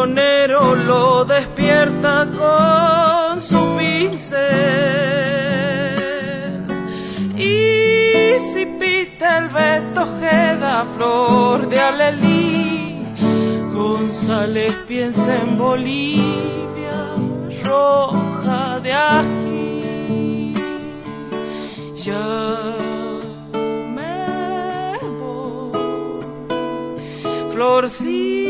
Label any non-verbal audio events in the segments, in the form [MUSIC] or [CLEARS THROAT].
cancionero lo despierta con su pincel. Y si pita el Beto Jeda, flor de alelí, González piensa en Bolivia, roja de ají. Ya me voy, florcita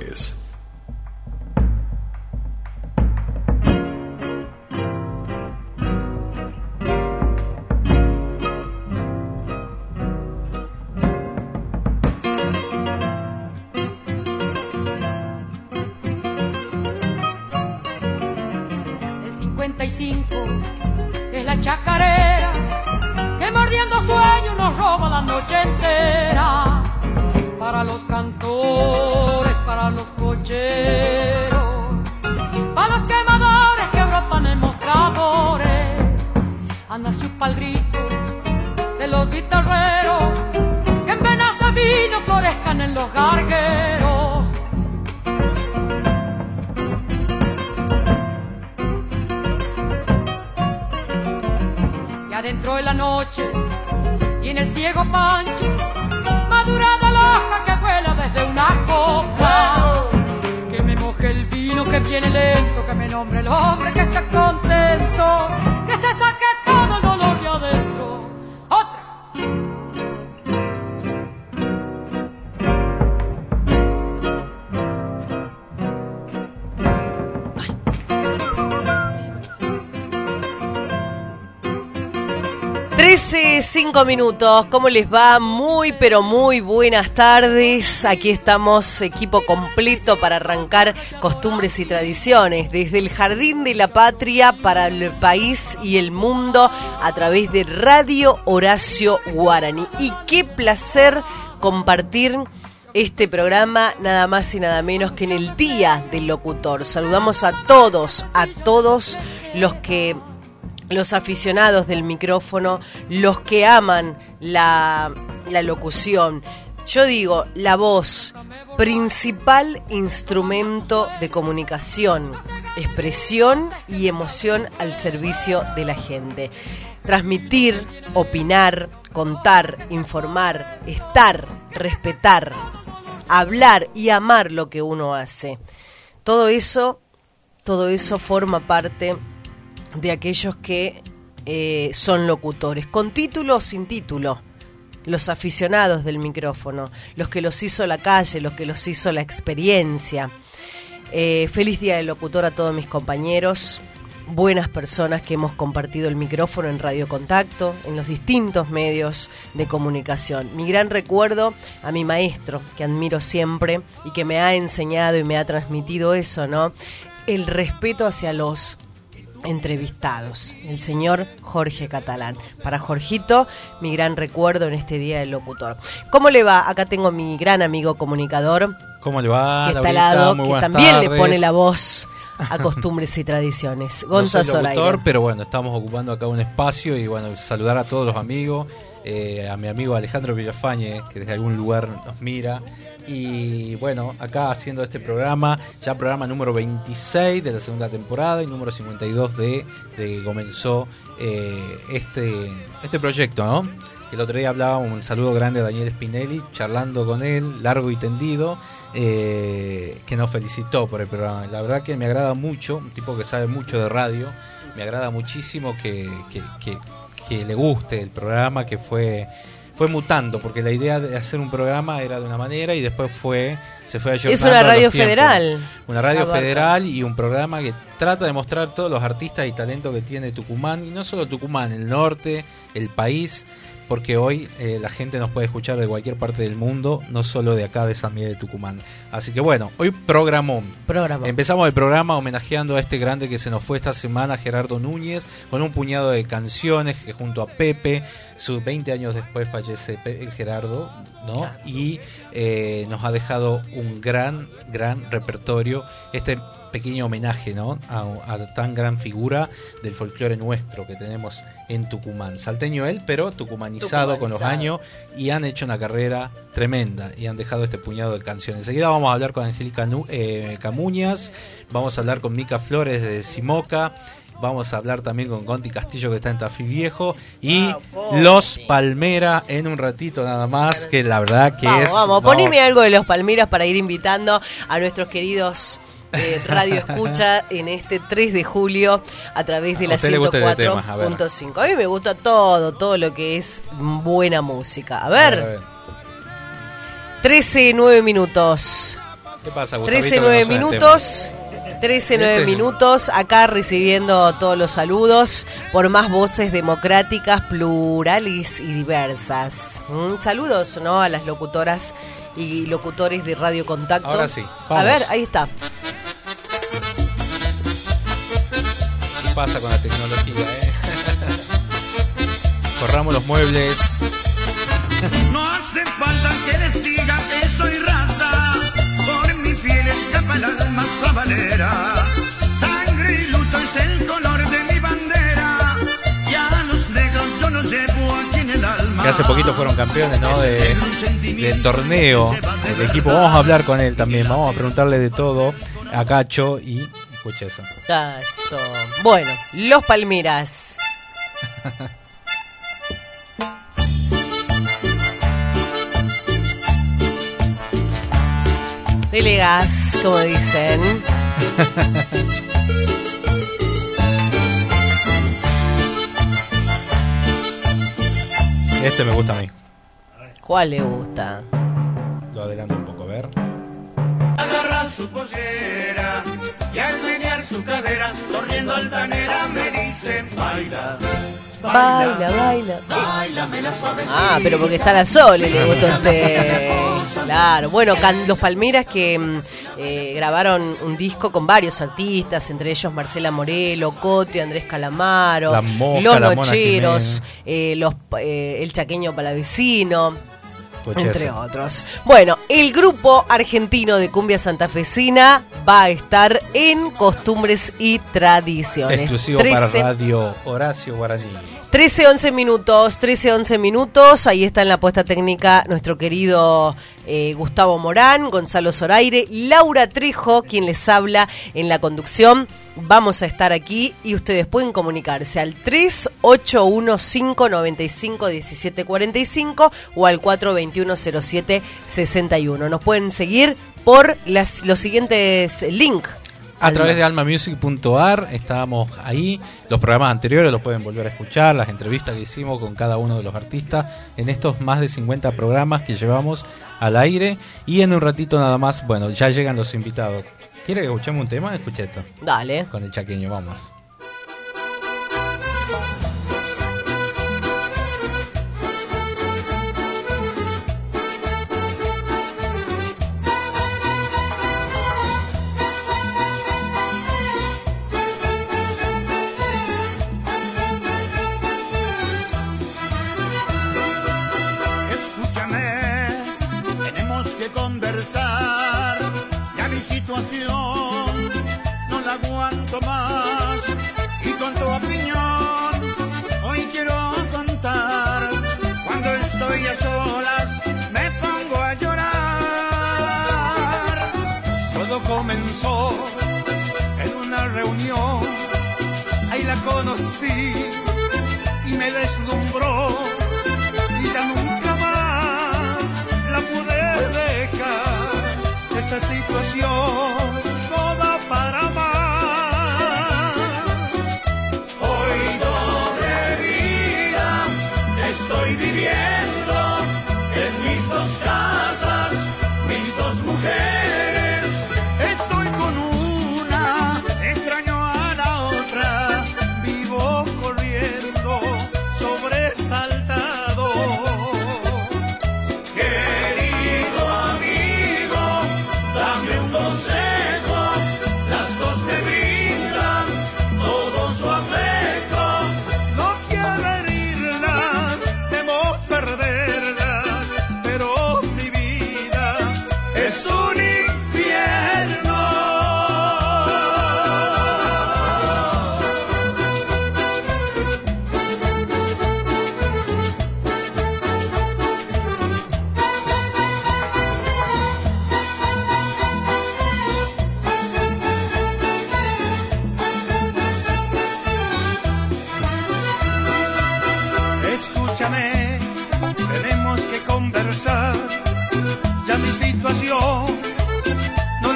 Minutos, ¿cómo les va? Muy, pero muy buenas tardes. Aquí estamos, equipo completo para arrancar costumbres y tradiciones, desde el Jardín de la Patria para el país y el mundo a través de Radio Horacio Guarani. Y qué placer compartir este programa nada más y nada menos que en el Día del Locutor. Saludamos a todos, a todos los que los aficionados del micrófono, los que aman la, la locución. Yo digo, la voz, principal instrumento de comunicación, expresión y emoción al servicio de la gente. Transmitir, opinar, contar, informar, estar, respetar, hablar y amar lo que uno hace. Todo eso, todo eso forma parte de aquellos que eh, son locutores, con título o sin título, los aficionados del micrófono, los que los hizo la calle, los que los hizo la experiencia. Eh, feliz día del locutor a todos mis compañeros, buenas personas que hemos compartido el micrófono en Radio Contacto, en los distintos medios de comunicación. Mi gran recuerdo a mi maestro, que admiro siempre y que me ha enseñado y me ha transmitido eso, ¿no? El respeto hacia los entrevistados, el señor Jorge Catalán. Para Jorgito, mi gran recuerdo en este día del locutor. ¿Cómo le va? Acá tengo a mi gran amigo comunicador. ¿Cómo le va? Que está al lado, Muy que también le pone la voz [LAUGHS] a costumbres y tradiciones. Gonza no soy locutor, pero bueno, estamos ocupando acá un espacio y bueno, saludar a todos los amigos, eh, a mi amigo Alejandro Villafañe, que desde algún lugar nos mira. Y bueno, acá haciendo este programa, ya programa número 26 de la segunda temporada y número 52 de, de que comenzó eh, este, este proyecto, ¿no? El otro día hablaba un saludo grande a Daniel Spinelli, charlando con él, largo y tendido, eh, que nos felicitó por el programa. La verdad que me agrada mucho, un tipo que sabe mucho de radio, me agrada muchísimo que, que- que le guste el programa, que fue, fue mutando, porque la idea de hacer un programa era de una manera y después fue se fue Es ayornando una a los radio tiempos. federal. Una radio Abarca. federal y un programa que trata de mostrar todos los artistas y talentos que tiene Tucumán, y no solo Tucumán, el norte, el país, porque hoy eh, la gente nos puede escuchar de cualquier parte del mundo, no solo de acá de San Miguel de Tucumán. Así que bueno, hoy programón. Empezamos el programa homenajeando a este grande que se nos fue esta semana, Gerardo Núñez, con un puñado de canciones que junto a Pepe, sus 20 años después fallece Pe- Gerardo, ¿no? Y eh, nos ha dejado un gran, gran repertorio. Este pequeño homenaje, ¿no? A, a tan gran figura del folclore nuestro que tenemos en Tucumán. Salteño él, pero tucumanizado, con los años y han hecho una carrera tremenda y han dejado este puñado de canciones. Enseguida vamos a hablar con Angélica eh, Camuñas, vamos a hablar con Mica Flores de Simoca, vamos a hablar también con Conti Castillo que está en Tafí Viejo y. Los Palmera en un ratito nada más, que la verdad que vamos, es... vamos, no, poneme algo de los Palmeras para ir invitando a nuestros queridos eh, Radio Escucha en este 3 de julio a través de A la usted le gusta este tema, a ver. 104.5. A mí me gusta todo, todo lo que es buena música. A ver, ver, a ver. 13, 9 minutos. ¿Qué pasa, Gustavito, 13, que no 9 suena el minutos. 13, 9 Este- minutos, acá recibiendo todos los saludos por más voces democráticas, plurales y diversas. Mm, Saludos ¿no? a las locutoras y locutores de Radio Contacto. Ahora sí, A vamos. ver, ahí está. ¿Qué pasa con la tecnología, eh? [LAUGHS] Corramos los muebles. No hace falta que les diga que soy raza, por mi fiel escapa el alma sabanera. Sangre y luto es el color que hace poquito fueron campeones ¿no? de, torneo del equipo. Vamos a hablar con él también, vamos a preguntarle de todo a Cacho y escucha eso. Eso. Bueno, los Palmeras. Dele gas, como dicen. [LAUGHS] Este me gusta a mí. ¿Cuál le gusta? Lo adelanto un poco, a ver. Agarra su pollera y al menear su cadera, sonriendo altanera, me dice baila. Baila, baila. Ah, pero porque está la Sole, le gustó a usted. Claro, bueno, can- los Palmeras que mm, eh, grabaron un disco con varios artistas, entre ellos Marcela Morelo, Cote, Andrés Calamaro, La Mosca, Los Nocheros, eh, los, eh, El Chaqueño Palavecino. Entre otros. Bueno, el grupo argentino de cumbia santafesina va a estar en Costumbres y Tradiciones. Exclusivo para 13 Radio Horacio Guaraní. 13, 11 minutos, 13, 11 minutos. Ahí está en la puesta técnica nuestro querido eh, Gustavo Morán, Gonzalo Zoraire, Laura Trejo, quien les habla en la conducción. Vamos a estar aquí y ustedes pueden comunicarse al 3815-95-1745 o al 421-0761. Nos pueden seguir por las, los siguientes links. A través de almamusic.ar estábamos ahí. Los programas anteriores los pueden volver a escuchar, las entrevistas que hicimos con cada uno de los artistas en estos más de 50 programas que llevamos al aire. Y en un ratito nada más, bueno, ya llegan los invitados. ¿Quiere que escuchemos un tema? Escucha esto. Dale. Con el chaqueño, vamos. Conocí y me deslumbró y ya nunca más la pude dejar. Esta situación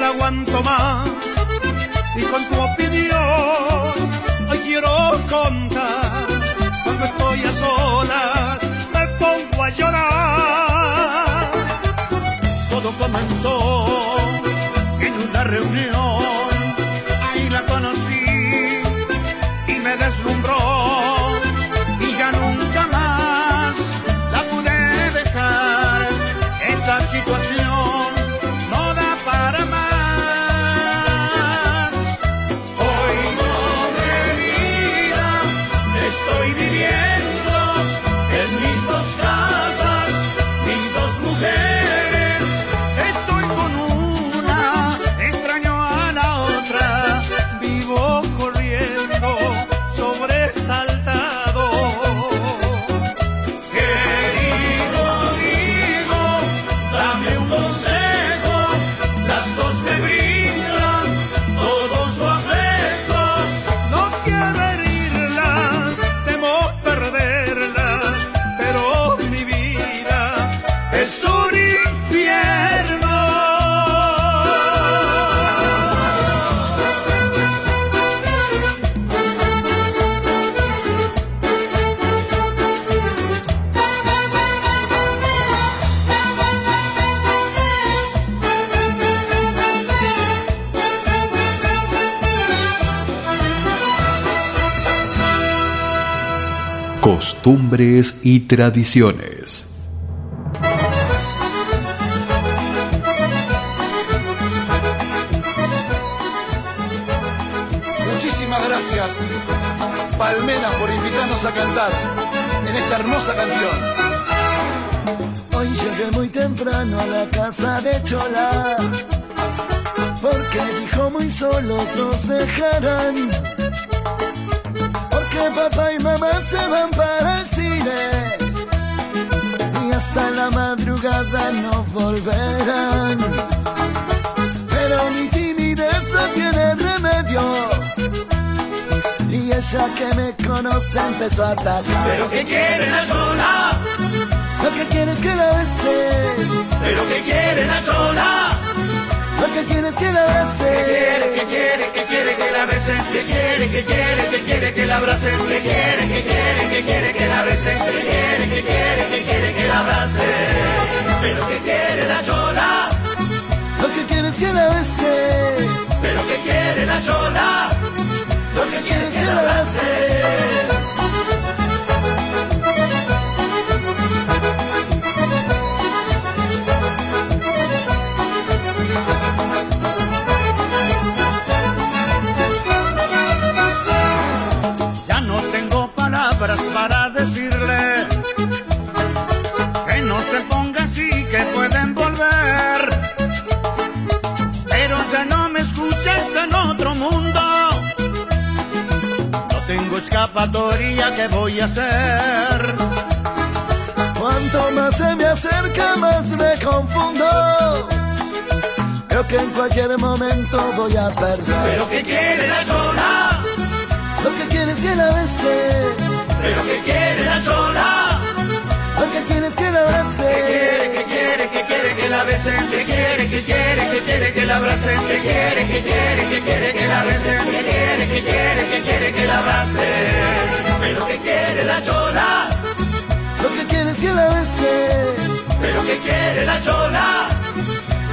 aguanto más. Y con tu opinión hoy quiero contar. Cuando estoy a solas me pongo a llorar. Todo comenzó en una reunión. Y tradiciones. Empezó a atacar. Pero que quiere la chola, Lo que quieres que la bese, pero que quiere la chola. lo que quieres que la bese. Que quiere, que quiere, que quiere que la besen, que quiere, que quiere, que quiere que la abracen, que quiere, que quiere, que quiere que la besen, que quiere, que quiere, que quiere que la abracen. Pero que quiere la chola, Lo que quieres que la bese, pero que quiere la chola, lo que quiere es que la abracen. ¿Qué voy a hacer? cuanto más se me acerca más me confundo. Creo que en cualquier momento voy a perder. Pero que quiere la chola, Lo que quieres que la bese, pero que quiere la chola. lo que quieres que la bese. La besen, que quiere, que quiere, que quiere que la abracen, que quiere, que quiere, que quiere que la besen, que quiere, que quiere, que quiere que la abracen. Pero que quiere la chola, Lo que quieres que la bese, pero que quiere la chola,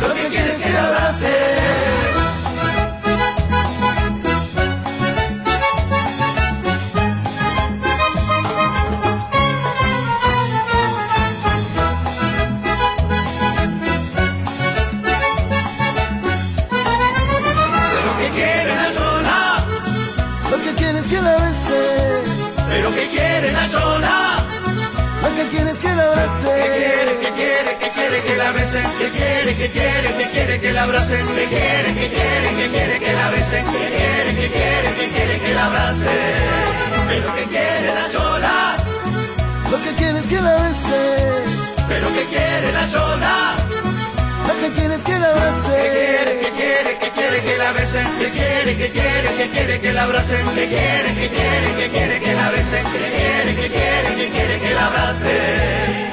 lo que quiere es que la abrace. Que quiere que la besen, que quiere, que quiere, que quiere que la abracen, que quiere, que quiere, que quiere que la besen, que quiere, que quiere, que quiere que la abracen. Pero que quiere la chola, Lo que quieres que la bese, pero que quiere la chola, lo que quieres que la que abrace. quiere, que quiere, que quiere que la besen, que quiere, que quiere, que quiere que la abracen, que quiere, que quiere, que quiere que la besen, que quiere, que quiere, que quiere que la abracen.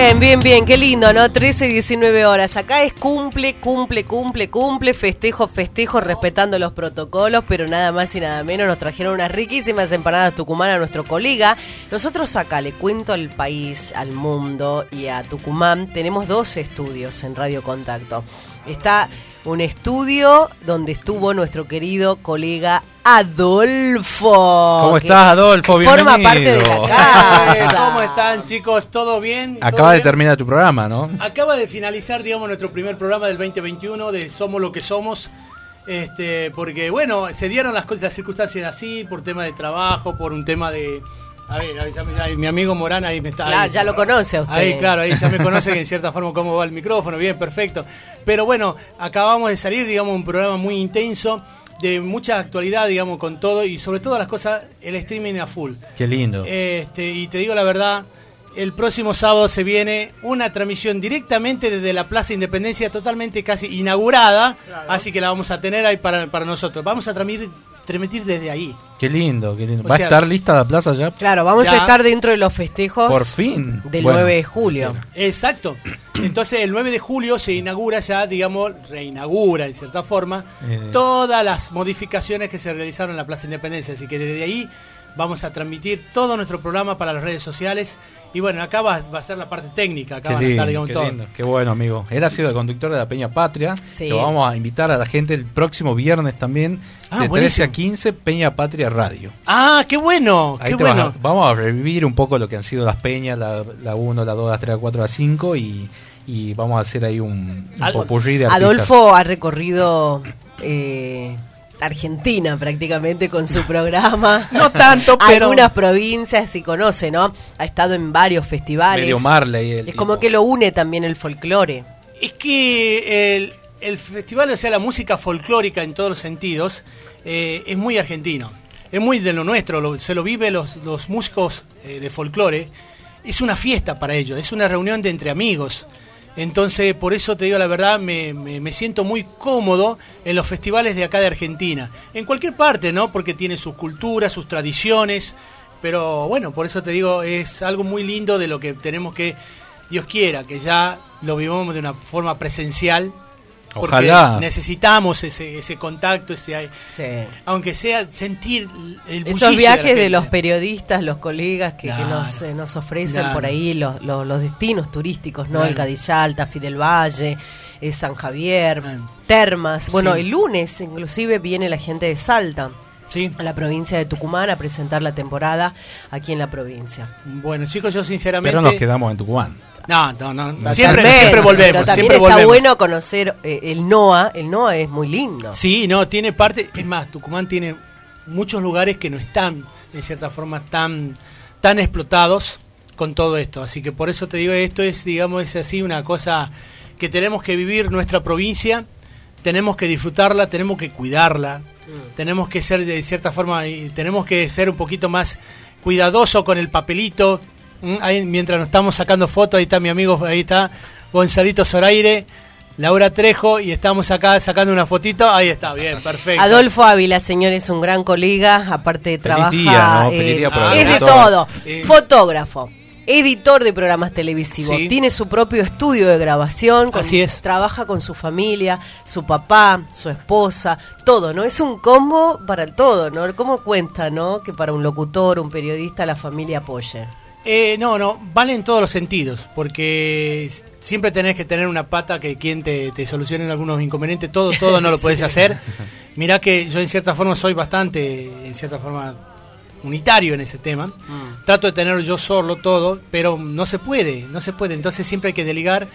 Bien, bien, bien, qué lindo, ¿no? 13 y 19 horas. Acá es cumple, cumple, cumple, cumple, festejo, festejo, respetando los protocolos, pero nada más y nada menos nos trajeron unas riquísimas empanadas tucumanas a nuestro colega. Nosotros acá le cuento al país, al mundo y a Tucumán, tenemos dos estudios en Radio Contacto. Está un estudio donde estuvo nuestro querido colega Adolfo. ¿Cómo estás, Adolfo? que Forma Bienvenido. parte de la casa. ¿Cómo están chicos? ¿Todo bien? ¿Todo Acaba de terminar tu programa, ¿no? Acaba de finalizar, digamos, nuestro primer programa del 2021 de Somos lo que somos. Este, porque bueno, se dieron las cosas, las circunstancias así, por tema de trabajo, por un tema de. A ver, ahí ya me- ahí mi amigo Morán ahí me está. Claro, ahí- ya lo conoce a usted. Ahí, claro, ahí ya me conoce que en cierta forma cómo va el micrófono, bien, perfecto. Pero bueno, acabamos de salir, digamos, un programa muy intenso, de mucha actualidad, digamos, con todo y sobre todo las cosas, el streaming a full. Qué lindo. Este, y te digo la verdad, el próximo sábado se viene una transmisión directamente desde la Plaza Independencia, totalmente casi inaugurada, así que la vamos a tener ahí para, para nosotros. Vamos a transmitir, transmitir desde ahí. Qué lindo, qué lindo. O ¿Va sea- a estar lista la plaza ya? Claro, vamos Ya. a estar dentro de los festejos Por fin. del Bueno. 9 de julio. Exacto. [CLEARS THROAT] Entonces el 9 de julio se inaugura ya, digamos, reinaugura en cierta forma Eh. todas las modificaciones que se realizaron en la Plaza Independencia. Así que desde ahí vamos a transmitir todo nuestro programa para las redes sociales. Y bueno, acá va, va a ser la parte técnica, acá Qué van a estar, digamos, qué todo. lindo, qué bueno, amigo. Él ha sido el conductor de la Peña Patria. Sí. Lo vamos a invitar a la gente el próximo viernes también, Ah, de 13 buenísimo. a 15, Peña Patria Radio. Ah, qué bueno, Ahí qué te vas a- bueno. vamos a revivir un poco lo que han sido las peñas, la, la 1, la 2, la 3, la 4, la 5 y, y vamos a hacer ahí un, un popurrí de artistas. Adolfo ha recorrido eh, Argentina prácticamente con su programa. [LAUGHS] No tanto, pero- Algunas provincias y conoce, ¿no? Ha estado en varios festivales. Medio Marley. el Es tipo. como que lo une también el folclore. Es que el, el festival, o sea, la música folclórica en todos los sentidos, eh, es muy argentino. Es muy de lo nuestro, lo- se lo vive los, los músicos eh, de folclore. Es una fiesta para ellos, es una reunión de entre amigos. Entonces, por eso te digo la verdad, me, me- me siento muy cómodo en los festivales de acá de Argentina. En cualquier parte, ¿no? Porque tiene sus culturas, sus tradiciones. Pero bueno, por eso te digo, es algo muy lindo de lo que tenemos que, Dios quiera, que ya lo vivamos de una forma presencial. Porque Ojalá. necesitamos ese, ese contacto, ese, Sí. aunque sea sentir el Esos viajes de, los periodistas, los colegas que, nos, eh, nos ofrecen Claro. por ahí los, los, los destinos turísticos, ¿no? Claro. El Cadillalta, Fidel Valle, eh, San Javier. Termas. Bueno, Sí. el lunes inclusive viene la gente de Salta. Sí. a la provincia de Tucumán a presentar la temporada aquí en la provincia. Bueno, chicos, yo sinceramente... Pero nos quedamos en Tucumán. No, no, no. Siempre, siempre volvemos, pero también siempre está volvemos. bueno conocer eh, el NOA. El NOA es muy lindo. Sí, no, tiene parte... Es más, Tucumán tiene muchos lugares que no están, en cierta forma, tan, tan explotados con todo esto. Así que por eso te digo, esto es, digamos, es así una cosa que tenemos que vivir nuestra provincia, tenemos que disfrutarla, tenemos que cuidarla, tenemos que ser de cierta forma, y tenemos que ser un poquito más cuidadoso con el papelito, Mm, Ahí, mientras nos estamos sacando fotos, ahí está mi amigo, ahí está Gonzalito Zoraire, Laura Trejo, y estamos acá sacando una fotito. Ahí está, bien, perfecto. Adolfo Ávila, señor, es un gran colega, aparte de trabajar. día, ¿no? Feliz día por es de todo. Eh. Fotógrafo. Editor de programas televisivos, Sí. tiene su propio estudio de grabación, con- Así es. trabaja con su familia, su papá, su esposa, todo, ¿no? Es un combo para el todo, ¿no? ¿Cómo cuenta, no? Que para un locutor, un periodista, la familia apoye. Eh, no, no, vale en todos los sentidos, porque siempre tenés que tener una pata que quien te, te solucione algunos inconvenientes, todo, todo no lo [LAUGHS] podés hacer. [LAUGHS] Mirá que yo en cierta forma soy bastante, en cierta forma, unitario en ese tema. Trato de tener yo solo todo, pero no se puede, no se puede. Entonces siempre hay que delegar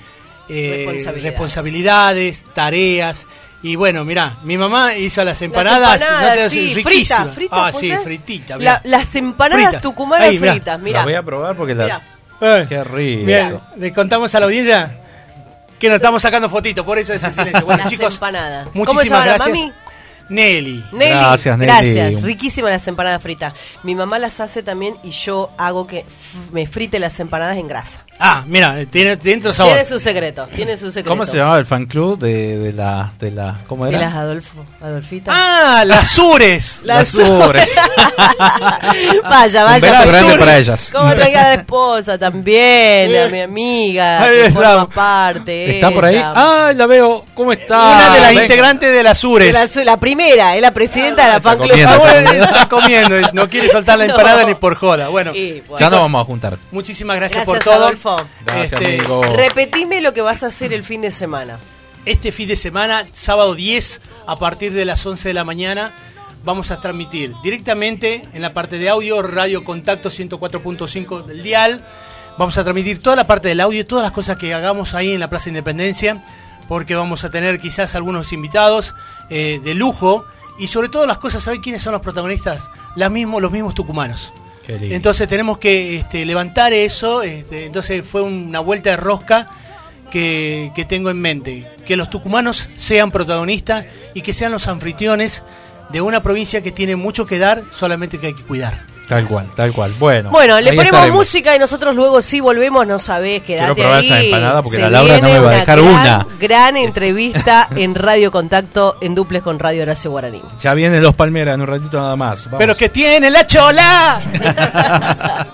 eh, Responsabilidades. responsabilidades, tareas. Y bueno, mirá, mi mamá hizo las empanadas, Las no te- sí, riquísimas. fritas, fritas, ah, ¿puede sí, fritita. La- mirá. las empanadas Fritas. tucumanas Ahí, mirá. fritas, La mira. voy a probar porque la... Mirá. Eh. Qué rico. Bien, le contamos a la audiencia que nos estamos sacando fotitos, por eso ese [LAUGHS] silencio. Bueno, Las chicos, empanadas. ¿Cómo muchísimas se la gracias. mami? Nelly. Nelly, Gracias, Nelly. gracias. Riquísimas las empanadas fritas. Mi mamá las hace también y yo hago que me frite las empanadas en grasa. Ah, mira, tiene dentro sabor. Tiene su secreto, tiene su secreto. ¿Cómo se llamaba el fan club de, de la... De la ¿Cómo De era? las Adolfo, Adolfita. Ah, las Sures. [LAUGHS] Las Ures. [LAUGHS] vaya, vaya. Un beso grande para ellas. Como traiga de esposa también, a mi amiga, [LAUGHS] Ahí que estamos. forma parte. ¿Está por ahí? ¡Ah, la veo! ¿Cómo está? Una de las Venga. integrantes de las Sures. De la, la primera, es la presidenta de la fan club. comiendo. Ah, está comiendo, no quiere soltar la No. empanada ni por joda. Bueno, Y, bueno. Ya nos vamos a juntar. muchísimas gracias, Gracias, por todo. Adolfo. Gracias, Este, amigo. Repetime lo que vas a hacer el fin de semana. Este fin de semana, sábado 10, a partir de las 11 de la mañana, vamos a transmitir directamente en la parte de audio, Radio Contacto 104.5 del dial. Vamos a transmitir toda la parte del audio, todas las cosas que hagamos ahí en la Plaza Independencia, porque vamos a tener quizás algunos invitados eh, de lujo y sobre todo las cosas, ¿saben quiénes son los protagonistas? Las mismos, los mismos tucumanos. Entonces tenemos que este, levantar eso. este, entonces fue una vuelta de rosca que, que tengo en mente. Que los tucumanos sean protagonistas y que sean los anfitriones de una provincia que tiene mucho que dar, solamente que hay que cuidar. Tal cual, tal cual. Bueno, Bueno, le ponemos estaremos. música y nosotros luego sí volvemos, no sabés, quedate probar ahí. esa empanada porque Se la Laura no me va a dejar gran, una. Gran entrevista en Radio Contacto en duples con Radio Horacio Guaraní. Ya vienen los Palmeras en un ratito nada más. Vamos. Pero que tiene la chola. [LAUGHS]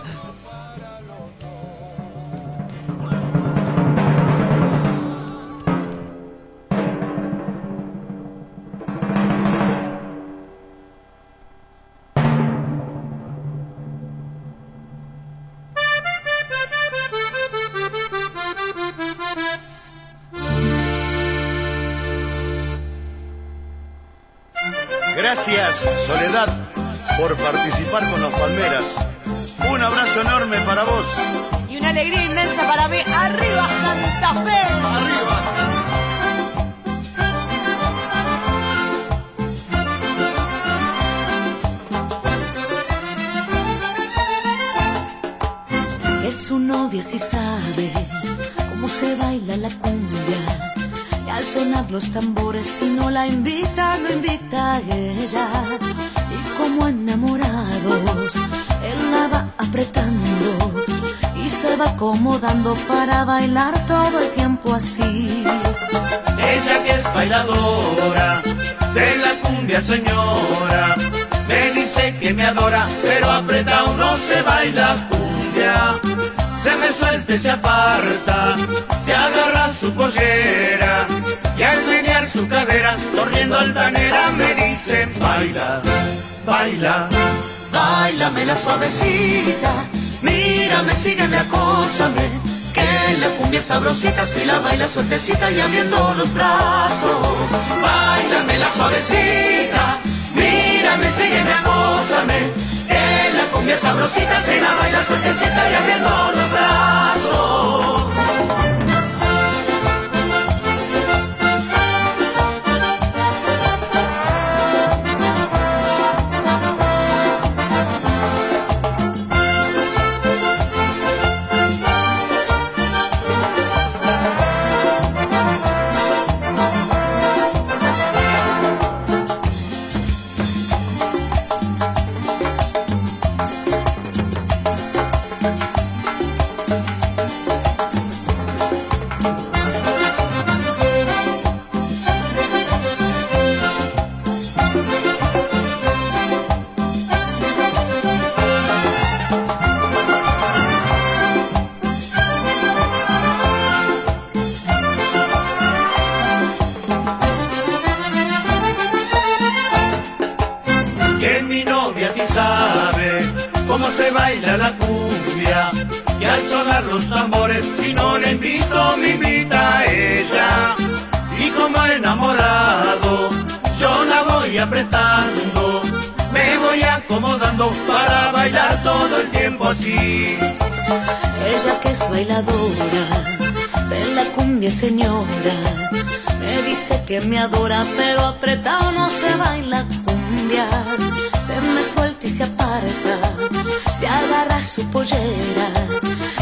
baila cumbia. Se me suelta y se aparta, se agarra su pollera y al menear su cadera, sonriendo altanera, me dice baila, baila. Báilame la suavecita, mírame, sígueme, acósame. Que la cumbia sabrosita si la baila suertecita y abriendo los brazos. Báilame la suavecita, mírame, sígueme, acósame. Cumbia sabrosita si la baila suertecita y abriendo los brazos.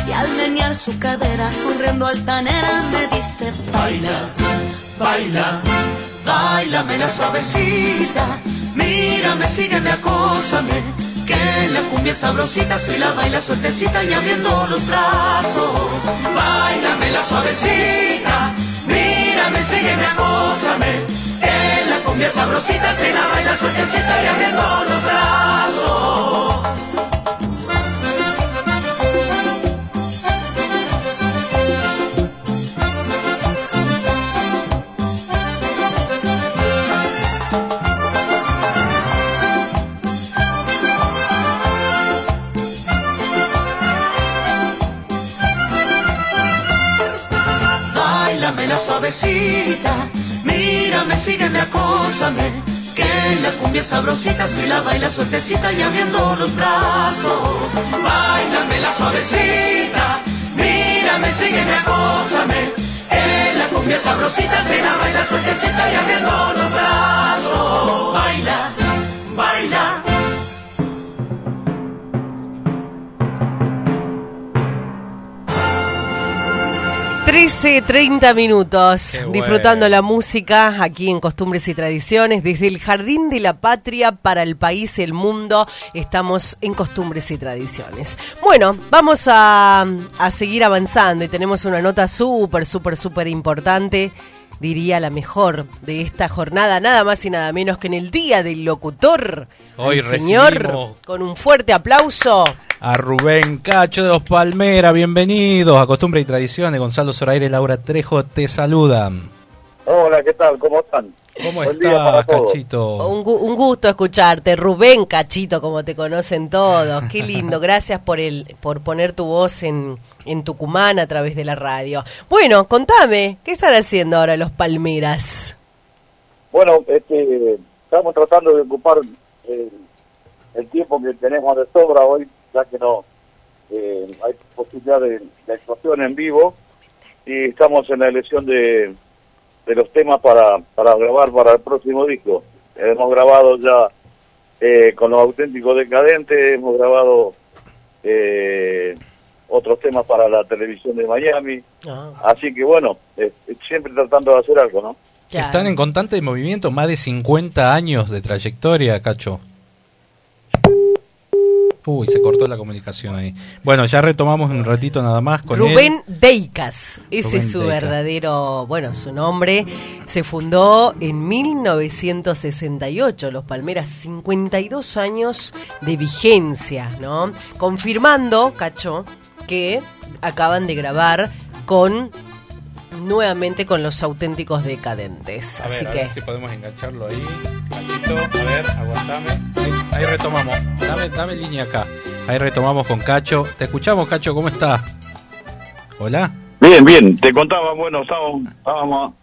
Y al menear su cadera, sonriendo altanera, me dice baila, baila, bailame la suavecita, mírame, sígueme, acósame, que la cumbia sabrosita se la baila suertecita y abriendo los brazos, bailame la suavecita, mírame, sígueme, acósame, que la cumbia sabrosita se la baila suertecita y abriendo los brazos. Suavecita, mírame, sígueme, acósame, que la cumbia sabrosita se la baila suertecita y abriendo los brazos. Bailame la suavecita, mírame, sígueme, acósame, que la cumbia sabrosita se la baila suertecita y abriendo los brazos. Baila. 13, 30 minutos, Qué bueno. disfrutando la música aquí en Costumbres y Tradiciones, desde el Jardín de la Patria para el país y el mundo, estamos en Costumbres y Tradiciones. Bueno, vamos a, a seguir avanzando y tenemos una nota súper, súper, súper importante, diría la mejor de esta jornada, nada más y nada menos que en el Día del Locutor. Hoy señor, recibimos- con un fuerte aplauso. A Rubén Cacho de Los Palmera, bienvenidos a Costumbre y Tradiciones. Gonzalo Zoraire y Laura Trejo te saludan. Hola, ¿qué tal? ¿Cómo están? ¿Cómo Buen estás, todos. Cachito? Un, gu- un gusto escucharte, Rubén Cachito, como te conocen todos. Qué lindo, gracias por el, por poner tu voz en, en Tucumán a través de la radio. Bueno, contame, ¿qué están haciendo ahora los Palmeras? Bueno, este, estamos tratando de ocupar eh, el tiempo que tenemos de sobra hoy, ya que no eh, hay posibilidad de, de actuación en vivo y estamos en la elección de, de los temas para, para grabar para el próximo disco. Hemos grabado ya eh, con los auténticos decadentes, hemos grabado eh, otros temas para la televisión de Miami, así que bueno, eh, siempre tratando de hacer algo, ¿no? Están en constante movimiento, más de 50 años de trayectoria, Cacho. Uy, se cortó la comunicación ahí. Bueno, ya retomamos un ratito nada más con Rubén él. Deicas, ese Rubén es su Deicas. verdadero, bueno, su nombre. Se fundó en 1968, Los Palmeras, 52 años de vigencia, ¿no? Confirmando, Cacho, que acaban de grabar con nuevamente con los auténticos decadentes. A Así ver, a que ver si podemos engancharlo ahí. Cachito, a ver, aguantame. Ahí, ahí retomamos. Dame, dame línea acá. Ahí retomamos con Cacho. Te escuchamos, Cacho, ¿cómo estás? Hola. Bien, bien, te contaba, bueno, estábamos, estábamos,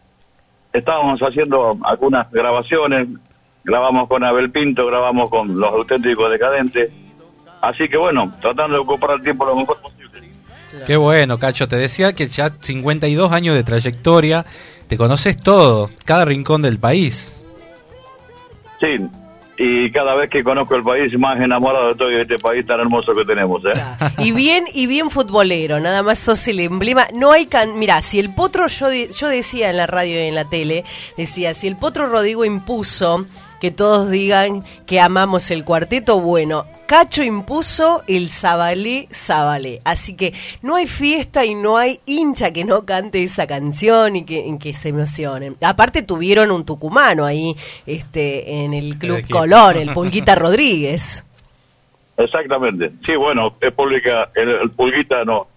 estábamos haciendo algunas grabaciones, grabamos con Abel Pinto, grabamos con Los Auténticos Decadentes, así que bueno, tratando de ocupar el tiempo lo mejor posible. Qué bueno, Cacho. Te decía que ya 52 años de trayectoria, te conoces todo, cada rincón del país. Sí, y cada vez que conozco el país más enamorado estoy de este país tan hermoso que tenemos, ¿eh? y bien y bien futbolero, nada más sos el emblema. No hay can mira, si el potro yo de- yo decía en la radio y en la tele, decía, si el potro Rodrigo impuso que todos digan que amamos el cuarteto, bueno, Cacho impuso el Zabalé Zabalé. Así que no hay fiesta y no hay hincha que no cante esa canción y que, en que se emocionen. Aparte tuvieron un tucumano ahí este en el Club. Color, el [LAUGHS] Pulguita Rodríguez. Exactamente. Sí, bueno, es pública, el, el Pulguita no,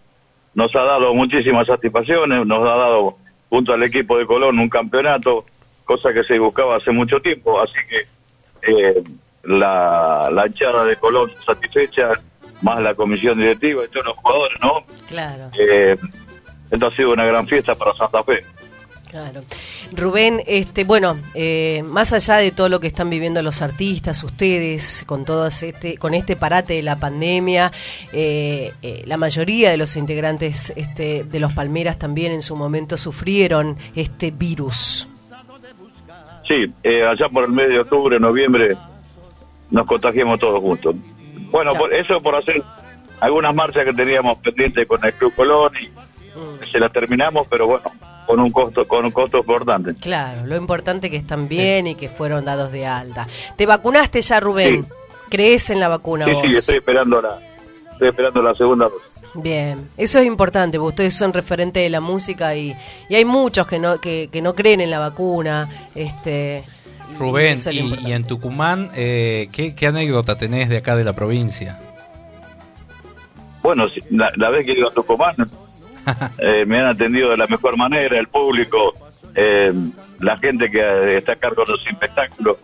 nos ha dado muchísimas satisfacciones, nos ha dado junto al equipo de Colón un campeonato, cosa que se buscaba hace mucho tiempo, así que eh, la, la hinchada de Colón satisfecha, más la comisión directiva y todos los jugadores, ¿no? Claro. Eh, esto ha sido una gran fiesta para Santa Fe. Claro. Rubén, este, bueno, eh, más allá de todo lo que están viviendo los artistas, ustedes, con todo este, con este parate de la pandemia, eh, eh, la mayoría de los integrantes este, de los Palmeras también en su momento sufrieron este virus. Sí, eh, allá por el mes de octubre, noviembre, nos contagiamos todos juntos. Bueno, por- eso por hacer algunas marchas que teníamos pendientes con el Club Colón y se las terminamos, pero bueno, con un costo con un costo importante. Claro, lo importante que están bien y que fueron dados de alta. ¿Te vacunaste ya, Rubén? Sí. ¿Crees en la vacuna Sí, vos? sí, estoy esperando la estoy esperando la segunda dosis. Bien, eso es importante, porque ustedes son referentes de la música y, y hay muchos que no que, que no creen en la vacuna. Este, Rubén, y, en Tucumán, eh, ¿qué, qué anécdota tenés de acá de la provincia? Bueno, la, la vez que he ido a Tucumán, [LAUGHS] eh, me han atendido de la mejor manera, el público, eh, la gente que está a cargo de los espectáculos.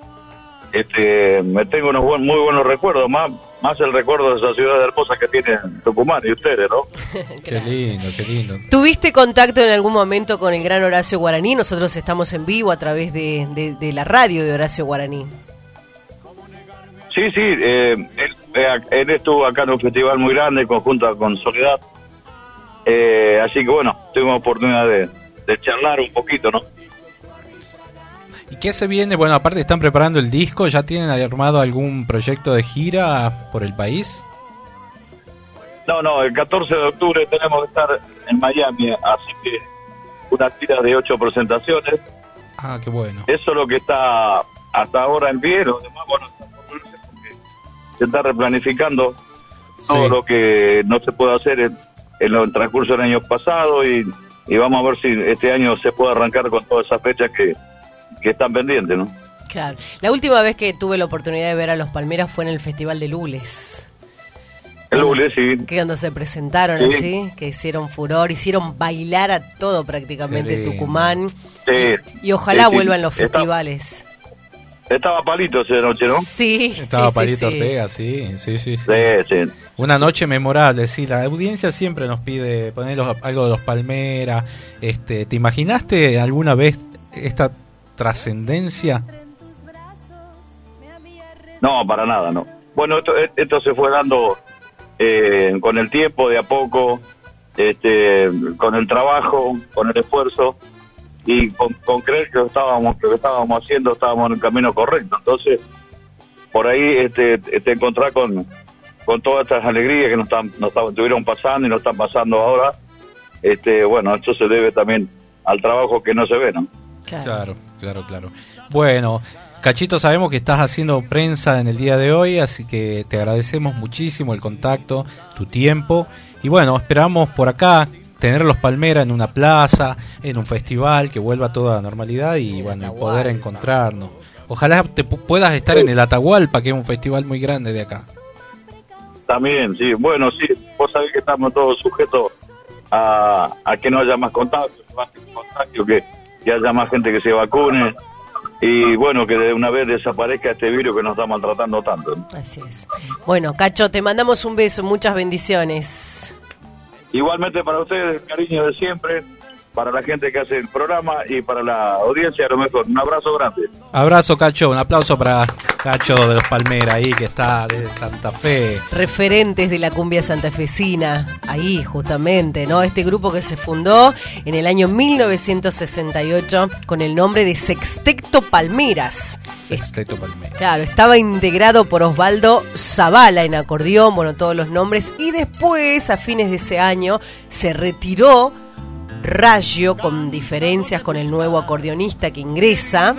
Este, me tengo unos buen- muy buenos recuerdos, más, más el recuerdo de esa ciudad hermosa que tiene Tucumán y ustedes, ¿no? [LAUGHS] Qué lindo, qué lindo. ¿Tuviste contacto en algún momento con el gran Horacio Guaraní? Nosotros estamos en vivo a través de, de- de la radio de Horacio Guaraní. Sí, sí, eh, él, eh, él estuvo acá en un festival muy grande, conjunto con Soledad. Eh, así que bueno, tuvimos oportunidad de, de charlar un poquito, ¿no? ¿Y qué se viene? Bueno, aparte están preparando el disco, ¿ya tienen armado algún proyecto de gira por el país? No, no, el 14 de octubre tenemos que estar en Miami, así que una tira de ocho presentaciones. Ah, qué bueno. Eso es lo que está hasta ahora en pie, lo demás, bueno, se está replanificando todo lo que no se puede hacer en, en el transcurso del año pasado y, y vamos a ver si este año se puede arrancar con todas esas fechas que, que están pendientes, ¿no? Claro. La última vez que tuve la oportunidad de ver a los Palmeras fue en el Festival de Lules. El lunes, sí. Que cuando se presentaron Sí. allí, que hicieron furor, hicieron bailar a todo prácticamente Qué. Tucumán. Sí. Y ojalá Sí, sí. vuelvan los Está- festivales. Estaba palito esa noche, ¿no? Sí, Estaba sí, sí, Palito sí. Ortega, sí, sí, sí, sí. Sí, sí. Una noche memorable, sí. La audiencia siempre nos pide poner los- algo de los Palmeras. Este, ¿Te imaginaste alguna vez esta trascendencia? No, para nada, no. Bueno, esto, esto se fue dando eh, con el tiempo, de a poco, este, con el trabajo, con el esfuerzo y con, con creer que lo estábamos, que lo estábamos haciendo, estábamos en el camino correcto. Entonces, por ahí este, te encontrás con, con todas estas alegrías que nos, están, nos estaban- estuvieron pasando y nos están pasando ahora. Este, bueno, esto se debe también al trabajo que no se ve, ¿no? Claro, claro, claro. Bueno, Cachito, sabemos que estás haciendo prensa en el día de hoy, así que te agradecemos muchísimo el contacto, tu tiempo. Y bueno, esperamos por acá tener los Palmeras en una plaza, en un festival, que vuelva a toda normalidad y bueno, y poder encontrarnos. Ojalá te pu- puedas estar en el Atahualpa, que es un festival muy grande de acá. También, sí. Bueno, sí, vos sabés que estamos todos sujetos a, a que no haya más contagio, más contagio, que, que haya más gente que se vacune y bueno, que de una vez desaparezca este virus que nos está maltratando tanto. ¿no? Así es. Bueno, Cacho, te mandamos un beso, muchas bendiciones. Igualmente para ustedes, el cariño de siempre, para la gente que hace el programa y para la audiencia, a lo mejor. Un abrazo grande. Abrazo, Cacho, un aplauso para Cacho de los Palmeras ahí, que está desde Santa Fe. Referentes de la cumbia santafesina, ahí justamente, ¿no? Este grupo que se fundó en el año 1968 con el nombre de Sextecto Palmeras. Sexteto Palmeras. Claro, estaba integrado por Osvaldo Zavala en acordeón, bueno, todos los nombres, y después, a fines de ese año, se retiró Rayo con diferencias con el nuevo acordeonista que ingresa,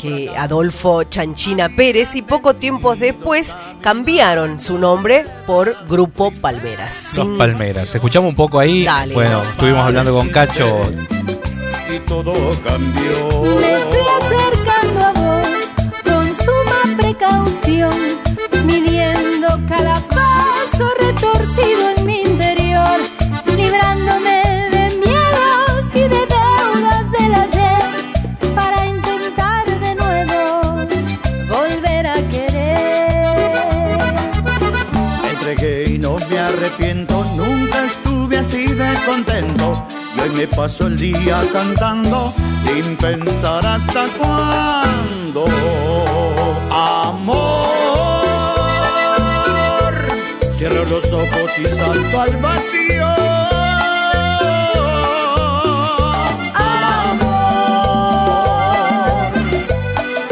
que Adolfo Chanchina Pérez, y poco tiempo después cambiaron su nombre por Grupo Palmeras. Los Palmeras. Escuchamos un poco ahí. Dale. Bueno, estuvimos hablando con Cacho. y todo cambió. Me fui acercando a vos con suma precaución, midiendo cada paso retorcido en nunca estuve así Y hoy me paso el día cantando sin pensar hasta cuándo. Amor, cierro los ojos y salto al vacío. Amor,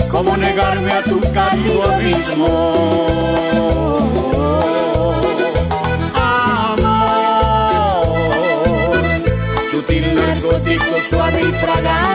¿cómo negarme a tu cálido abismo? Suave y fragante.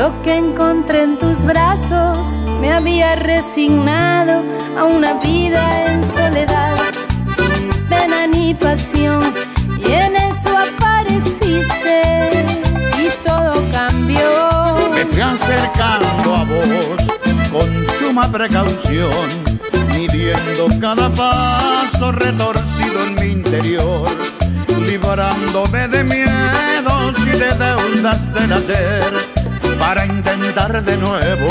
Lo que encontré en tus brazos. Me había resignado a una vida en soledad, sin pena ni pasión. Y en eso apareciste y todo cambió. Me fui acercando a vos con suma precaución, midiendo cada paso retorcido en mi interior, librándome de miedos y de deudas del ayer, para intentar de nuevo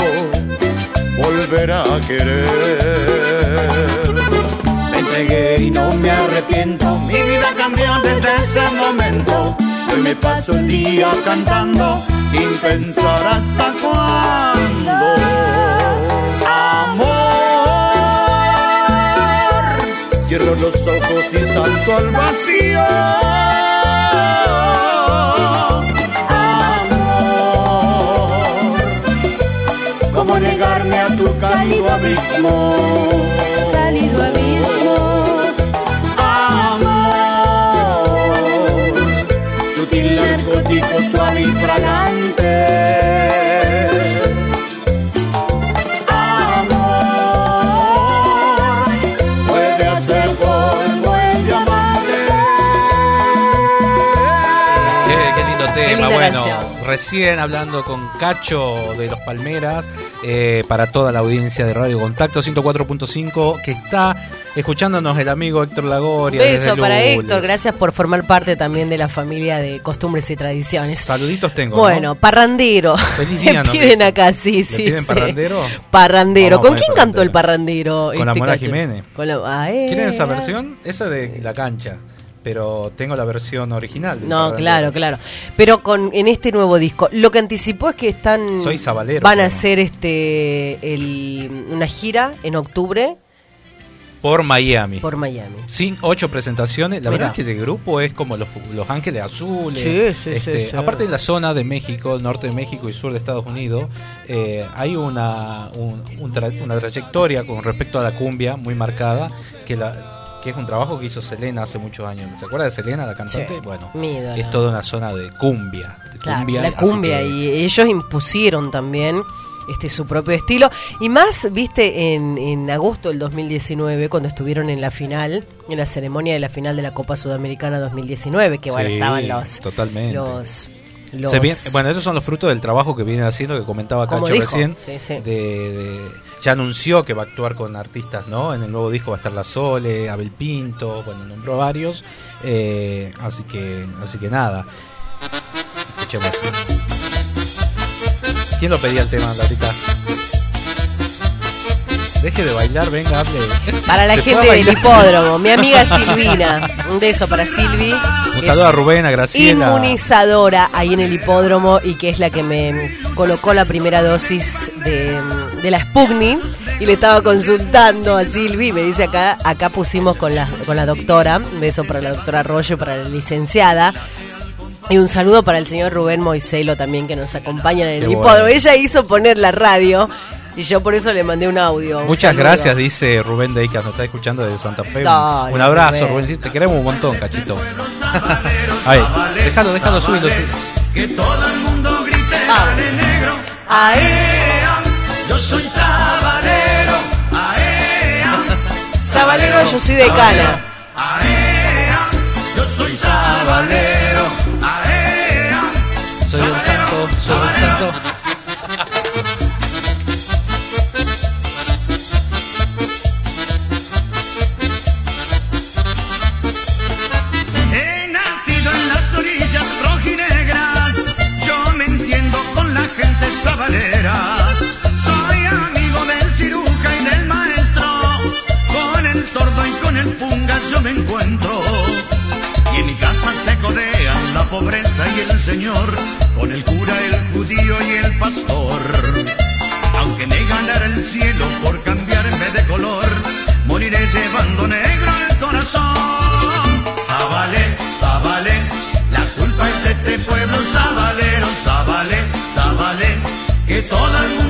volver a querer. Me entregué y no me arrepiento, mi vida cambió desde ese momento. Hoy me paso el día cantando sin pensar hasta cuándo. Amor, cierro los ojos y salto al vacío. ¿Cómo negarme a tu cálido abismo? Cálido abismo. Amor, sutil narcótico suave y fragante. Tema. bueno, canción. recién hablando con Cacho de los Palmeras, eh, para toda la audiencia de Radio Contacto 104.5, que está escuchándonos el amigo Héctor Lagoria. Beso desde para Lules. Héctor, gracias por formar parte también de la familia de costumbres y tradiciones. Saluditos tengo. ¿no? Bueno, parrandero. Feliz [LAUGHS] día, nos piden acá, sí, ¿Le sí. piden sí. parrandero? Parrandero. Vamos ¿Con quién cantó el parrandero? Con la este Mona Cacho? Jiménez. Con la, ah, eh, ¿Quieren esa era. versión? Esa de la cancha. Pero tengo la versión original. No, claro, claro. Pero con en este nuevo disco, lo que anticipó es que están Soy sabalero, van a hacer este el, una gira en octubre Por Miami. por Miami. Sin ocho presentaciones. La Mirá. verdad es que de grupo es como los, los Ángeles Azules. Sí, sí, Este, sí, sí. Aparte de la zona de México, norte de México y sur de Estados Unidos, eh, hay una, un- un tra- una trayectoria con respecto a la cumbia muy marcada, que, la, que es un trabajo que hizo Selena hace muchos años. ¿Se acuerda de Selena, la cantante? Sí, Bueno, es toda una zona de cumbia. de Claro, cumbia, la cumbia que- y ellos impusieron también este su propio estilo y más viste en, en agosto del 2019 cuando estuvieron en la final en la ceremonia de la final de la Copa Sudamericana 2019 que bueno Sí, estaban los totalmente. los, los- Se viene- bueno, esos son los frutos del trabajo que viene haciendo, que comentaba Cacho dijo, recién. sí, sí. De, de- ya anunció que va a actuar con artistas, ¿no? En el nuevo disco va a estar La Sole, Abel Pinto, bueno, nombró varios. eh, así que así que nada. Escuchemos. ¿Quién lo pedía el tema, Latita? Deje de bailar, venga, hable. para la gente del hipódromo mi amiga Silvina un beso para Silvi Un saludo a Rubén, a Graciela. inmunizadora ahí en el hipódromo y que es la que me colocó la primera dosis de, de la Sputnik y le estaba consultando a Silvi me dice acá acá pusimos con la con la doctora un beso para la doctora Arroyo para la licenciada Y un saludo para el señor Rubén Moiselo también que nos acompaña en el Qué bueno. Ella hizo poner la radio y yo por eso le mandé un audio. un Muchas saludo. gracias, dice Rubén Deicas, nos está escuchando desde Santa Fe. Un- Dale, un abrazo, Rubén. Rubén. te queremos un montón, cachito. [LAUGHS] Ahí, déjalo, déjalo, subiendo. Que todo el mundo grite negro. Aea, Yo soy sabalero. Aea. Sabalero, yo soy de Cana. Aea. Yo soy sabalero. Aea. Soy el santo, soy el santo. Pobreza y el señor. Con el cura, el judío y el pastor. Aunque me ganara el cielo por cambiarme de color, moriré llevando negro el corazón. Zabale, Zabale, la culpa es de este pueblo sabalero, Zabale, Zabale, que todo el mundo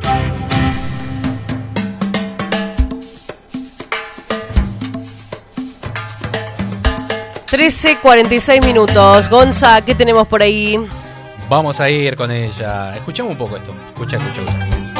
13.46 minutos. Gonza, ¿qué tenemos por ahí? Vamos a ir con ella. Escuchemos un poco esto. Escucha, escucha, escucha.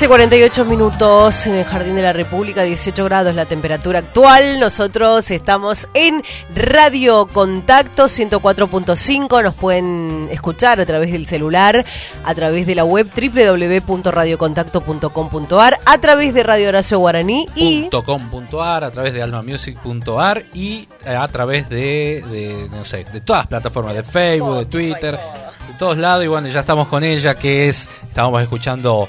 13.48 minutos en el Jardín de la República, 18 grados la temperatura actual. Nosotros estamos en Radio Contacto 104.5. Nos pueden escuchar a través del celular, a través de la web www.radiocontacto.com.ar, a través de Radio Horacio Guaraní y. .com.ar, a través de almamusic.ar y eh, a través de, de, no sé, de todas las plataformas, de Facebook, de Twitter, de todos lados. Y bueno, ya estamos con ella, que es, estábamos escuchando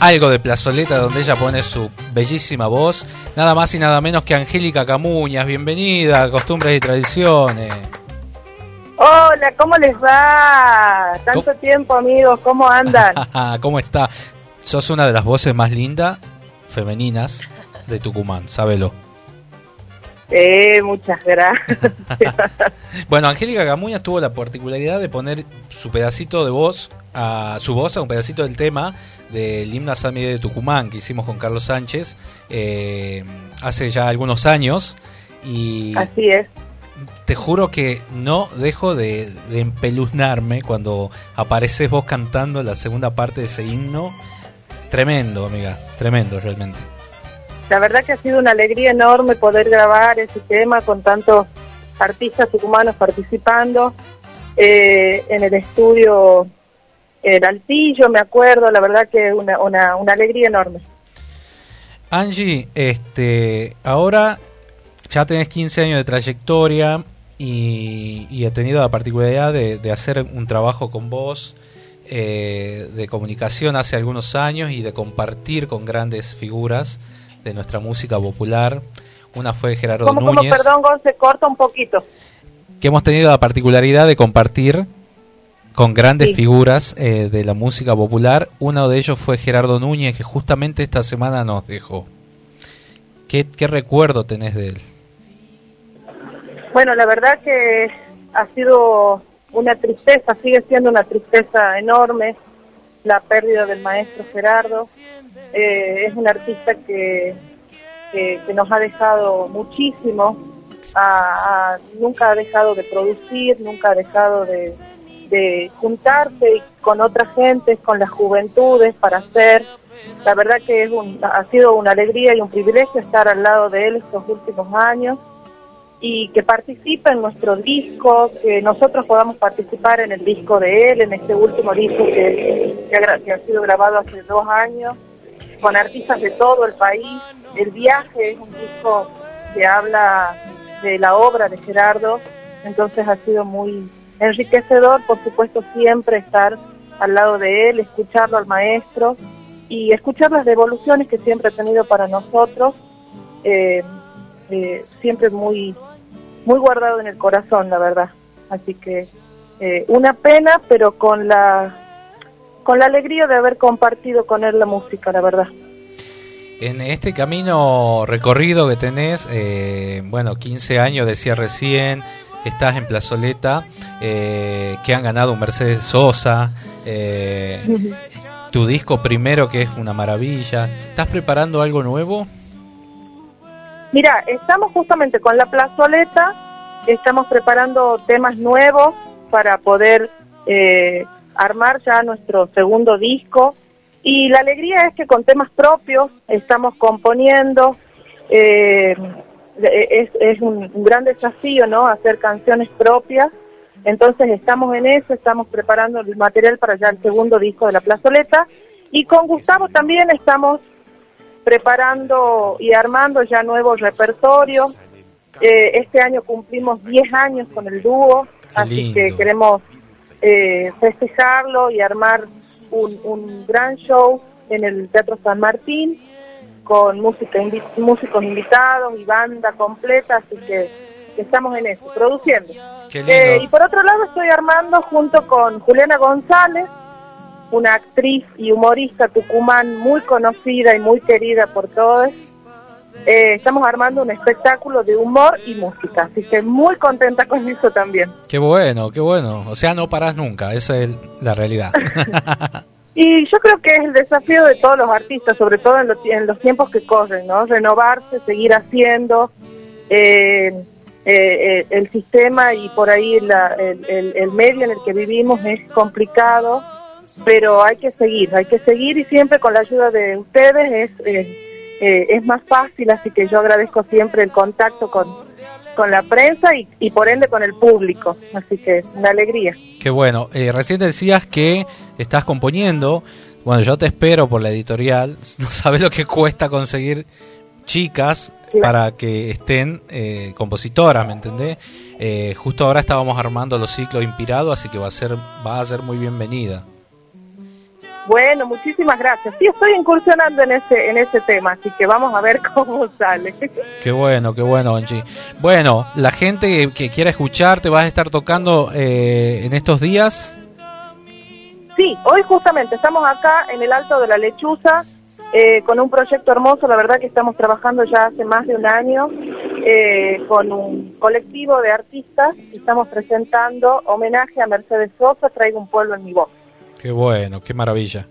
algo de plazoleta donde ella pone su bellísima voz, nada más y nada menos que Angélica Camuñas. Bienvenida a Costumbres y Tradiciones. Hola, ¿cómo les va? Tanto tiempo, amigos, ¿cómo andan? [LAUGHS] ¿Cómo está? Sos una de las voces más lindas, femeninas, de Tucumán, sábelo. Eh, muchas [LAUGHS] gracias. bueno, Angélica Camuñas tuvo la particularidad de poner su pedacito de voz, a su voz a un pedacito del tema del himno a San Miguel de Tucumán que hicimos con Carlos Sánchez eh, hace ya algunos años. Y Así es. Te juro que no dejo de, de empeluznarme cuando apareces vos cantando la segunda parte de ese himno. Tremendo, amiga, tremendo realmente. La verdad que ha sido una alegría enorme poder grabar ese tema con tantos artistas tucumanos participando eh, en el estudio El Altillo, me acuerdo, la verdad que una, una, una alegría enorme. Angie, este, ahora ya tenés 15 años de trayectoria y, y he tenido la particularidad de, de hacer un trabajo con vos eh, de comunicación hace algunos años y de compartir con grandes figuras de nuestra música popular. Una fue Gerardo ¿Cómo, Núñez. cómo, perdón, Gon, se corta un poquito. Que hemos tenido la particularidad de compartir con grandes Sí. figuras eh, de la música popular. Uno de ellos fue Gerardo Núñez, que justamente esta semana nos dejó. ¿Qué, qué recuerdo tenés de él? Bueno, la verdad que ha sido una tristeza, sigue siendo una tristeza enorme la pérdida del maestro Gerardo. Eh, es un artista que, que, que nos ha dejado muchísimo, ha- nunca ha dejado de producir, nunca ha dejado de, de juntarse con otra gente, con las juventudes para hacer. La verdad que es un, ha sido una alegría y un privilegio estar al lado de él estos últimos años y que participe en nuestro disco, que nosotros podamos participar en el disco de él, en este último disco que, que ha, que ha sido grabado hace dos años, con artistas de todo el país. El viaje es un disco que habla de la obra de Gerardo, entonces ha sido muy enriquecedor, por supuesto, siempre estar al lado de él, escucharlo al maestro y escuchar las devoluciones que siempre ha tenido para nosotros. Eh, eh, siempre muy muy guardado en el corazón, la verdad. Así que eh, una pena, pero con la con la alegría de haber compartido con él la música, la verdad. En este camino recorrido que tenés, eh, bueno, 15 años decía recién, estás en Plazoleta, eh, que han ganado un Mercedes Sosa, eh, tu disco primero que es una maravilla. ¿Estás preparando algo nuevo? Mira, estamos justamente con la plazoleta, estamos preparando temas nuevos para poder eh, armar ya nuestro segundo disco. Y la alegría es que con temas propios estamos componiendo. eh, es es un, un gran desafío, ¿no? Hacer canciones propias. Entonces estamos en eso, estamos preparando el material para ya el segundo disco de La Plazoleta. Y con Gustavo también estamos preparando y armando ya nuevos repertorios. Eh, este año cumplimos 10 años con el dúo, así que queremos eh, festejarlo y armar un, un gran show en el Teatro San Martín con música invi- músicos invitados y banda completa, así que estamos en eso, produciendo. Qué lindo. Eh, y por otro lado estoy armando junto con Juliana González, una actriz y humorista tucumán muy conocida y muy querida por todos. Eh, estamos armando un espectáculo de humor y música, así que muy contenta con eso también. Qué bueno, qué bueno. O sea, no parás nunca, esa es la realidad. [LAUGHS] Y yo creo que es el desafío de todos los artistas, sobre todo en los, en los tiempos que corren, ¿no? Renovarse, seguir haciendo. eh, eh, eh, el sistema y por ahí la- el, el- el medio en el que vivimos es complicado pero hay que seguir, hay que seguir y siempre con la ayuda de ustedes es, eh, eh, es más fácil, así que yo agradezco siempre el contacto con, con la prensa y, y por ende con el público, así que una alegría. Qué bueno. Eh, recién decías que estás componiendo. Bueno, yo te espero por la editorial. [LAUGHS] No sabes lo que cuesta conseguir chicas para que estén eh, compositoras, ¿me entendés? Eh, justo ahora estábamos armando los ciclos inspirados, así que va a ser va a ser muy bienvenida. Bueno, muchísimas gracias. Sí, estoy incursionando en ese en ese tema, así que vamos a ver [LAUGHS] cómo sale. Qué bueno, qué bueno, Angie. Bueno, la gente que, quiera escucharte, vas a estar tocando eh, en estos días. Sí, hoy justamente estamos acá en el Alto de la Lechuza eh, con un proyecto hermoso, la verdad que estamos trabajando ya hace más de un año eh, con un colectivo de artistas y estamos presentando homenaje a Mercedes Sosa, Traigo un pueblo en mi voz. Qué bueno, qué maravilla.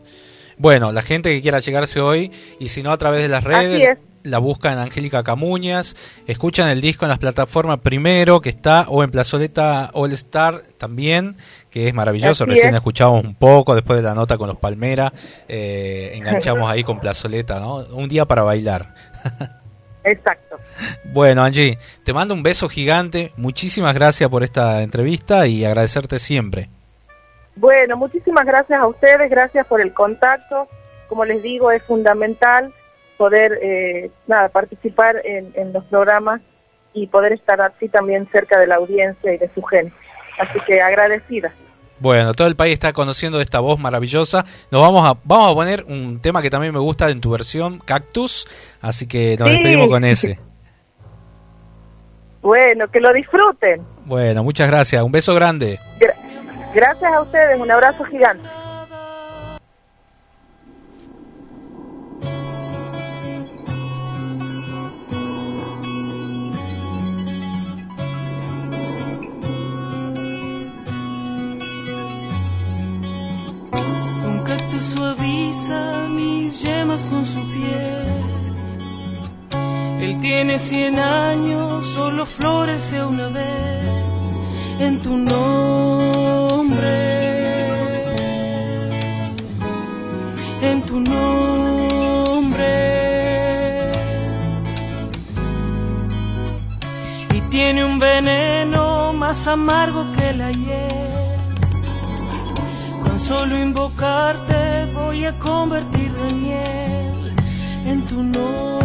Bueno, la gente que quiera llegarse hoy, y si no a través de las redes, es. la buscan Angélica Camuñas, escuchan el disco en las plataformas primero que está, o en Plazoleta All Star también, que es maravilloso. Así Recién es. escuchamos un poco, después de la nota con los Palmera, eh, enganchamos ahí con Plazoleta, ¿no? Un día para bailar. [LAUGHS] Exacto. Bueno, Angie, te mando un beso gigante, muchísimas gracias por esta entrevista y agradecerte siempre. Bueno, muchísimas gracias a ustedes, gracias por el contacto. Como les digo, es fundamental poder eh, nada participar en, en los programas y poder estar así también cerca de la audiencia y de su gente. Así que agradecida. Bueno, todo el país está conociendo esta voz maravillosa. Nos vamos a vamos a poner un tema que también me gusta en tu versión, Cactus, así que nos Sí. despedimos con ese. [LAUGHS] Bueno, que lo disfruten. Bueno, muchas gracias. Un beso grande. Gra- gracias a ustedes, un abrazo gigante. Un cactus suaviza mis yemas con su piel. Él tiene cien años, solo florece una vez en tu nombre. En tu nombre. Y tiene un veneno más amargo que la hiel. Con solo invocarte voy a convertirlo en miel en tu nombre.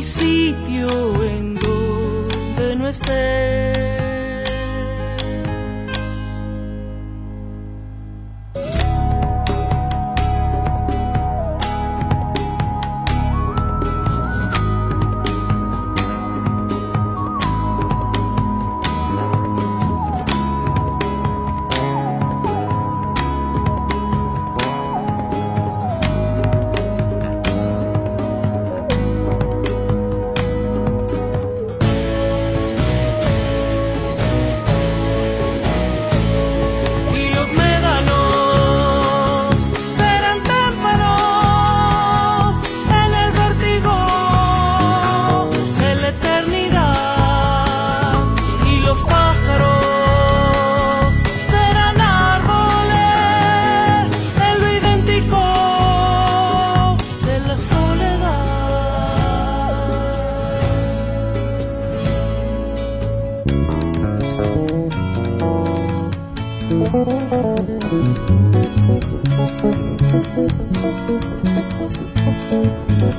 Hay sitio en donde no estés.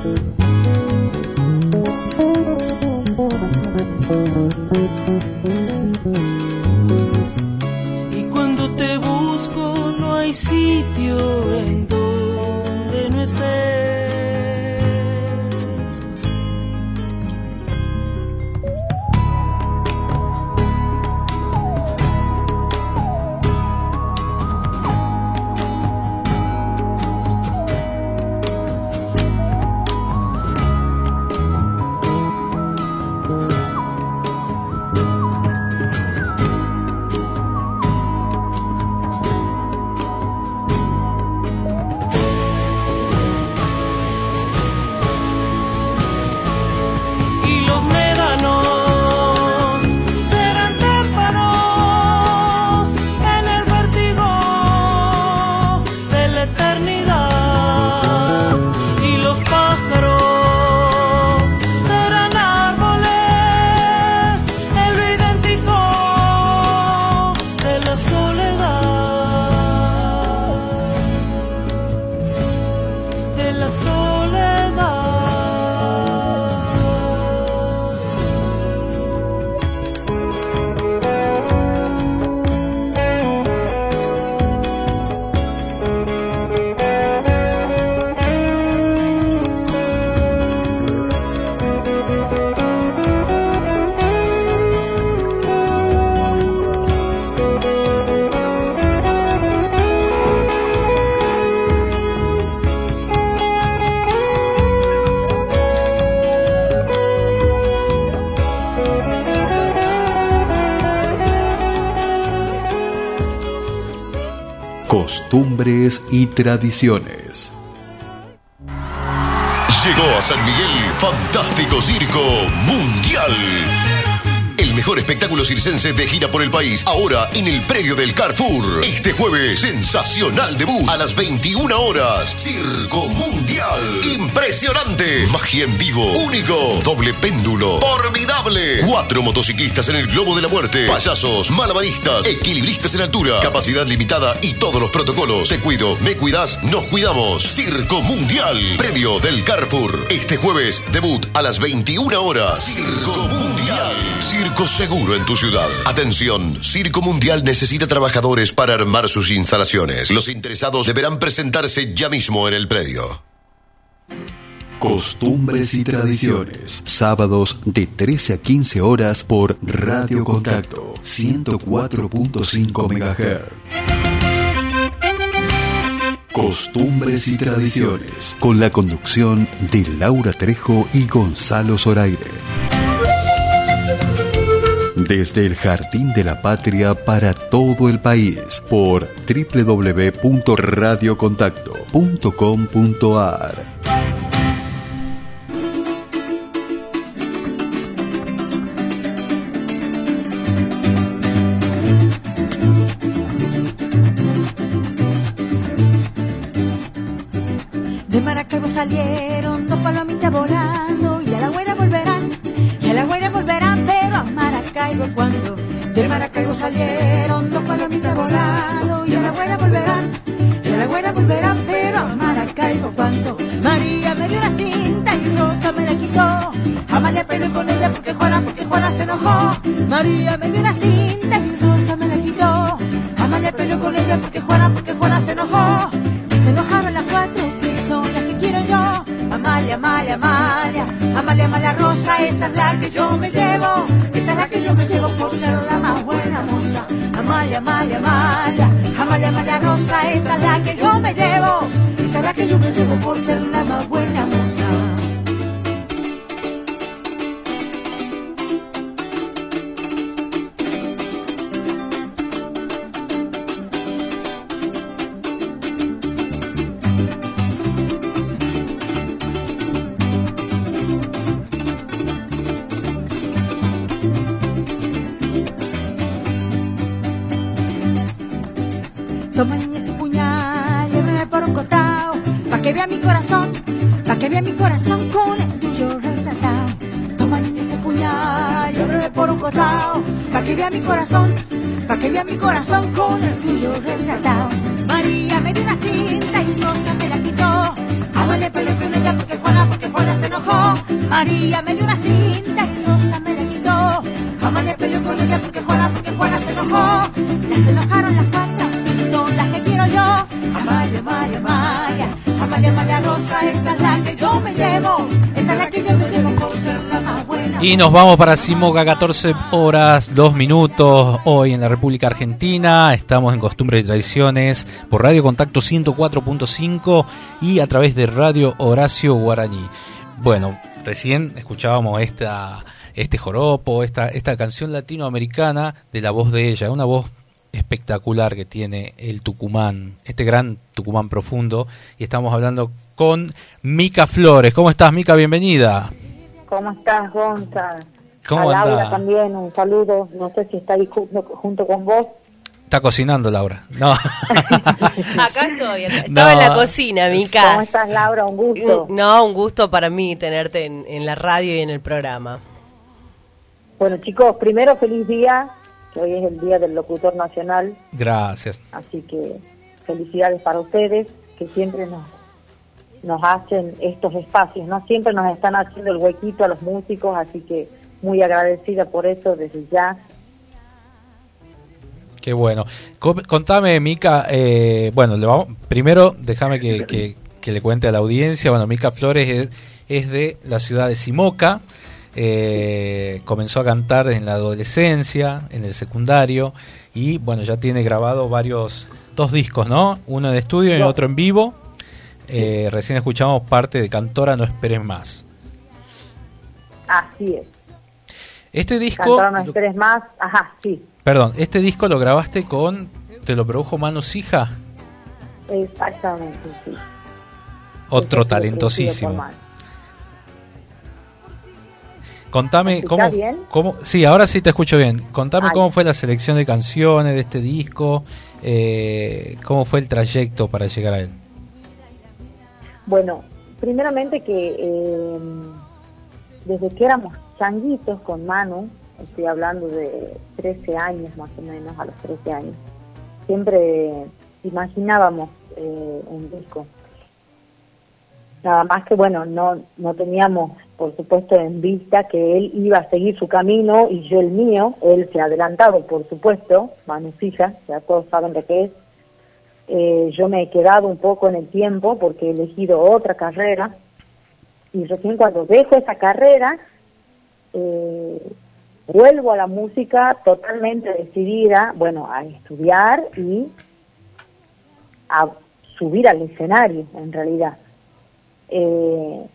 Y tradiciones. Llegó a San Miguel Fantástico Circo Mundial. El mejor espectáculo circense de gira por el país, ahora en el predio del Carrefour. Este jueves, sensacional debut a las 21 horas. Circo Mundial. Impresionante. Magia en vivo. Único. Doble péndulo. Formidable. Cuatro motociclistas en el globo de la muerte. Payasos, malabaristas, equilibristas en altura. Capacidad limitada y todos los protocolos. Te cuido, me cuidas, nos cuidamos. Circo Mundial. Predio del Carrefour. Este jueves, debut a las 21 horas. Circo Mundial. Circo seguro en tu ciudad. Atención, Circo Mundial necesita trabajadores para armar sus instalaciones. Los interesados deberán presentarse ya mismo en el predio. Costumbres y tradiciones. Sábados de 13 a 15 horas por Radio Contacto 104.5 MHz. Costumbres y tradiciones. Con la conducción de Laura Trejo y Gonzalo Zoraire. Desde el Jardín de la Patria para todo el país por www.radiocontacto.com.ar. que vea mi corazón, pa' que vea mi corazón con el tuyo retratado. Toma niña ese puñal, llévame por un costado, pa' que vea mi corazón, pa' que vea mi corazón con el tuyo retratado. María me dio una cinta y Rosa me la quitó. Agua le con ella porque Juana, porque Juana se enojó. María me dio una cinta y Rosa me la quitó. Jamás le con ella porque Juana, porque Juana se enojó. Ya se enojaron las patas son las que quiero yo. Amalia, Amalia, Amalia, Y nos vamos para Simoca, 14 horas, 2 minutos, hoy en la República Argentina. Estamos en Costumbres y Tradiciones por Radio Contacto 104.5 y a través de Radio Horacio Guaraní. Bueno, recién escuchábamos esta, este joropo, esta, esta canción latinoamericana de la voz de ella, una voz espectacular que tiene el Tucumán, este gran Tucumán profundo. Y estamos hablando con Mica Flores. ¿Cómo estás, Mica? Bienvenida. ¿Cómo estás, Gonza? ¿Cómo a Laura también, un saludo. No sé si está ahí junto, junto con vos. Está cocinando, Laura. No. [LAUGHS] Acá estoy, acá- No. estaba en la cocina, Mica. ¿Cómo estás, Laura? Un gusto. No, un gusto para mí tenerte en, en la radio y en el programa. Bueno, chicos, primero feliz día, que hoy es el Día del Locutor Nacional, Gracias. así que felicidades para ustedes, que siempre nos, nos hacen estos espacios, ¿no? Siempre nos están haciendo el huequito a los músicos, así que muy agradecida por eso desde ya. Qué bueno. Co- Contame, Mica, eh, bueno, le vamos, primero déjame que, que- que le cuente a la audiencia. Bueno, Mica Flores es, es de la ciudad de Simoca. Eh, comenzó a cantar en la adolescencia, en el secundario, y bueno, ya tiene grabado varios, dos discos, ¿no? Uno de estudio y otro en vivo. Eh, recién escuchamos parte de Cantora No Esperes Más. Así es. Este disco, no esperes más. Ajá, sí. perdón, este disco lo grabaste con, te lo produjo Manu Sija. Exactamente, sí. Otro Ese fue talentosísimo. Contame ¿Me cómo, bien? cómo- Sí, ahora sí te escucho bien. Contame Ay. cómo fue la selección de canciones de este disco, eh, cómo fue el trayecto para llegar a él. Bueno, primeramente que eh, desde que éramos changuitos con Manu, estoy hablando de 13 años más o menos, a los 13 años, siempre imaginábamos eh, un disco. Nada más que bueno, no, no teníamos por supuesto en vista que él iba a seguir su camino y yo el mío, él se ha adelantado por supuesto, Manu Fija, ya todos saben de qué es, eh, yo me he quedado un poco en el tiempo porque he elegido otra carrera y recién cuando dejo esa carrera eh, vuelvo a la música totalmente decidida, bueno, a estudiar y a subir al escenario en realidad. Eh,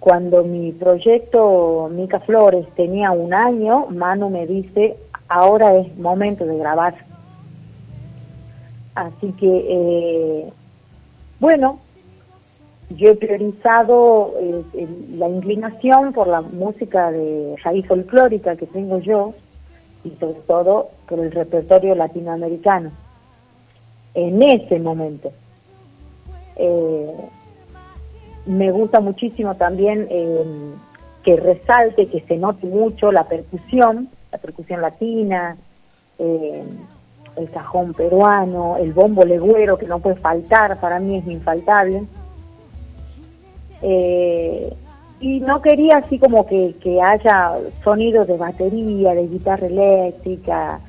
cuando mi proyecto Mica Flores tenía un año, Manu me dice, ahora es momento de grabar. Así que, eh, bueno, yo he priorizado eh, la inclinación por la música de raíz folclórica que tengo yo y sobre todo por el repertorio latinoamericano. En ese momento. Eh, me gusta muchísimo también eh, que resalte, que se note mucho la percusión, la percusión latina, eh, el cajón peruano, el bombo legüero que no puede faltar, para mí es infaltable. Eh, y no quería así como que, que haya sonidos de batería, de guitarra eléctrica,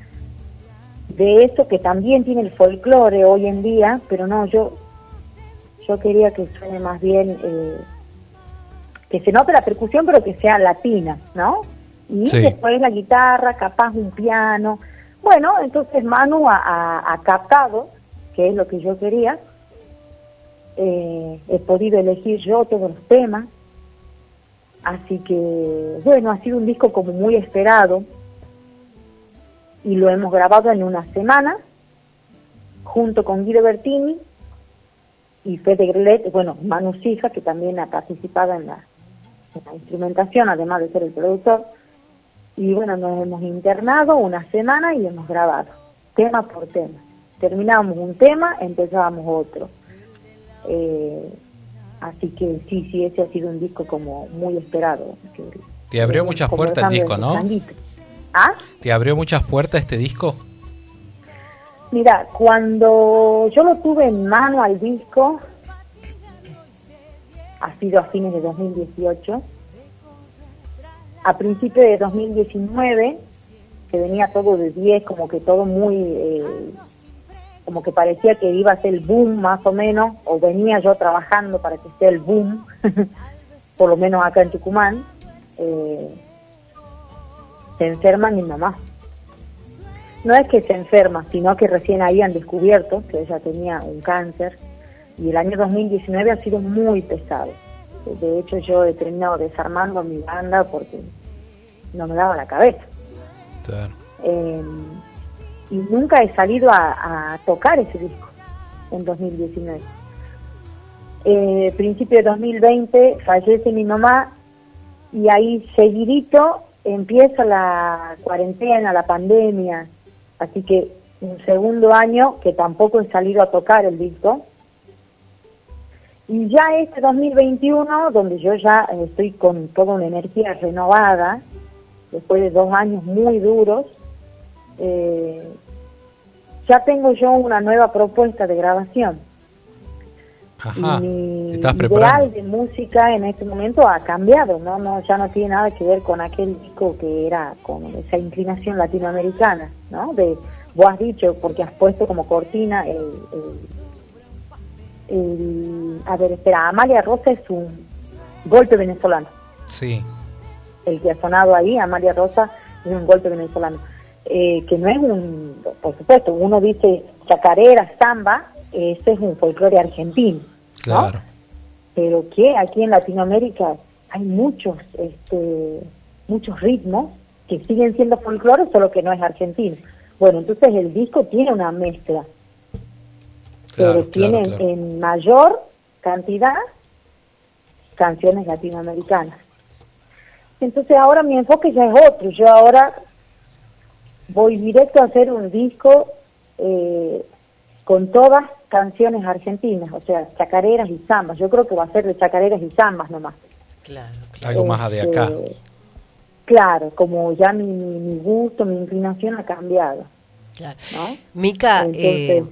de eso que también tiene el folclore hoy en día, pero no, yo yo quería que suene más bien, eh, que se note la percusión, pero que sea latina, ¿no? Y Sí. después la guitarra, capaz un piano. Bueno, entonces Manu ha, ha- ha captado, que es lo que yo quería. Eh, he podido elegir yo todos los temas. Así que, bueno, ha sido un disco como muy esperado. Y lo hemos grabado en una semana, junto con Guido Bertini y Fede Grelet, bueno, Manu Sija, que también ha participado en la, en la instrumentación, además de ser el productor. Y bueno, nos hemos internado una semana y hemos grabado, tema por tema. Terminábamos un tema, empezábamos otro. Eh, así que sí, sí, ese ha sido un disco como muy esperado. que- Te abrió muchas puertas el disco, ¿no? ¿Ah? ¿Te abrió muchas puertas este disco? Mira, cuando yo lo tuve en mano al disco, ha sido a fines de 2018, a principios de 2019, que venía todo de 10, como que todo muy, eh, como que parecía que iba a ser el boom más o menos, o venía yo trabajando para que sea el boom, [LAUGHS] por lo menos acá en Tucumán, eh, se enferma mi mamá no es que se enferma, sino que recién habían descubierto que ella tenía un cáncer y el año 2019 ha sido muy pesado. De hecho, yo he terminado desarmando mi banda porque no me daba la cabeza. Eh, y nunca he salido a, a tocar ese disco en 2019. Eh, principio de 2020 fallece mi mamá y ahí seguidito empieza la cuarentena, la pandemia, así que un segundo año que tampoco he salido a tocar el disco. Y ya este 2021, donde yo ya eh, estoy con toda una energía renovada, después de dos años muy duros, eh, ya tengo yo una nueva propuesta de grabación. Ajá. y mi ¿Estás ideal de música en este momento ha cambiado, ¿no? no ya no tiene nada que ver con aquel disco que era con esa inclinación latinoamericana, ¿no? De vos has dicho porque has puesto como cortina el, el- el- a ver, espera, Amalia Rosa es un golpe venezolano. Sí. El que ha sonado ahí, Amalia Rosa, es un golpe venezolano. Eh, que no es un, por supuesto, uno dice chacarera, samba, ese es un folclore argentino. Claro. pero que aquí en Latinoamérica hay muchos este muchos ritmos que siguen siendo folclore solo que no es argentino bueno entonces el disco tiene una mezcla pero Claro, claro, claro. en mayor cantidad canciones latinoamericanas. Entonces ahora mi enfoque ya es otro, yo ahora voy directo a hacer un disco eh, con todas canciones argentinas, o sea, chacareras y zambas. Yo creo que va a ser de chacareras y zambas nomás. Claro. Algo más de acá. Este, Claro, como ya mi, mi, mi gusto, mi inclinación ha cambiado. Claro. ¿no? Mica, Entonces- eh,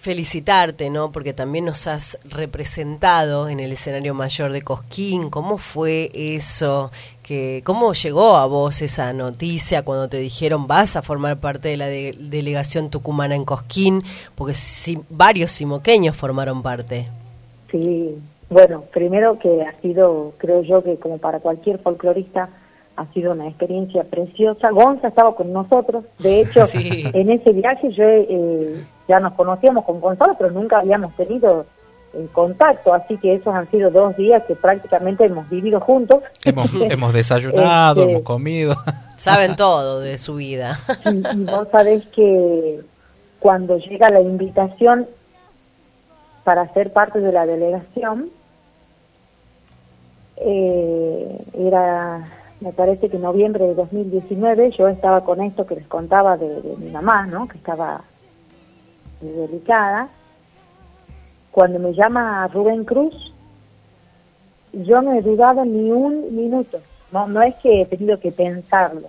felicitarte, ¿no? Porque también nos has representado en el escenario mayor de Cosquín. ¿Cómo fue eso? Que, ¿Cómo llegó a vos esa noticia cuando te dijeron vas a formar parte de la de- delegación tucumana en Cosquín? Porque si, varios simoqueños formaron parte. Sí, bueno, primero que ha sido, creo yo que como para cualquier folclorista, ha sido una experiencia preciosa. Gonza estaba con nosotros, de hecho, [LAUGHS] Sí. en ese viaje yo eh, ya nos conocíamos con Gonzalo, pero nunca habíamos tenido eh, contacto, así que esos han sido dos días que prácticamente hemos vivido juntos. Hemos, [LAUGHS] hemos desayunado, Este, hemos comido. [LAUGHS] Saben todo de su vida. Y, y vos sabés que cuando llega la invitación para ser parte de la delegación, eh, era, me parece que noviembre de 2019, yo estaba con esto que les contaba de, de mi mamá, ¿no? Que estaba delicada. Cuando me llama Rubén Cruz, yo no he dudado ni un minuto. No, no es que he tenido que pensarlo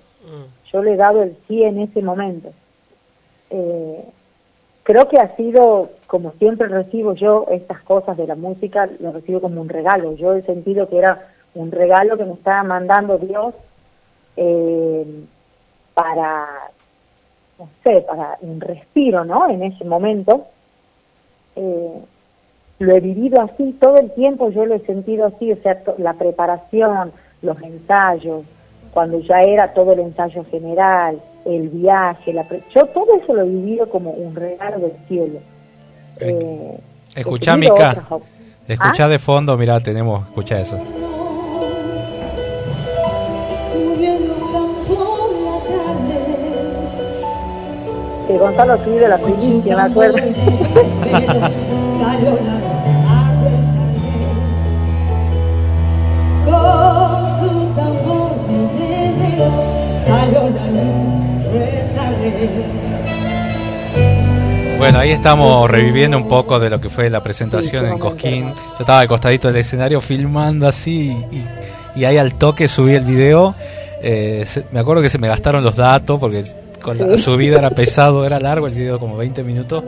yo le he dado el sí en ese momento. Eh, creo que ha sido, como siempre recibo yo estas cosas de la música, lo recibo como un regalo. Yo he sentido que era un regalo que me estaba mandando Dios eh, para, no sé, para un respiro, ¿no? En ese momento. Eh, lo he vivido así todo el tiempo, yo lo he sentido así, o sea, la preparación, los ensayos, cuando ya era todo el ensayo general, el viaje, la pre- yo todo eso lo he vivido como un regalo del cielo. Eh, Escuchá, he tenido Mica. otras Escuchá ¿Ah? de fondo, mirá, tenemos, escucha eso. Que Gonzalo escribe la primicia, me acuerdo. De. Bueno, ahí estamos reviviendo un poco de lo que fue la presentación en Cosquín. Yo estaba al costadito del escenario filmando así y, y ahí al toque subí el video. Eh, se- me acuerdo que se me gastaron los datos porque con la Sí. subida era pesado, era largo el video, como 20 minutos.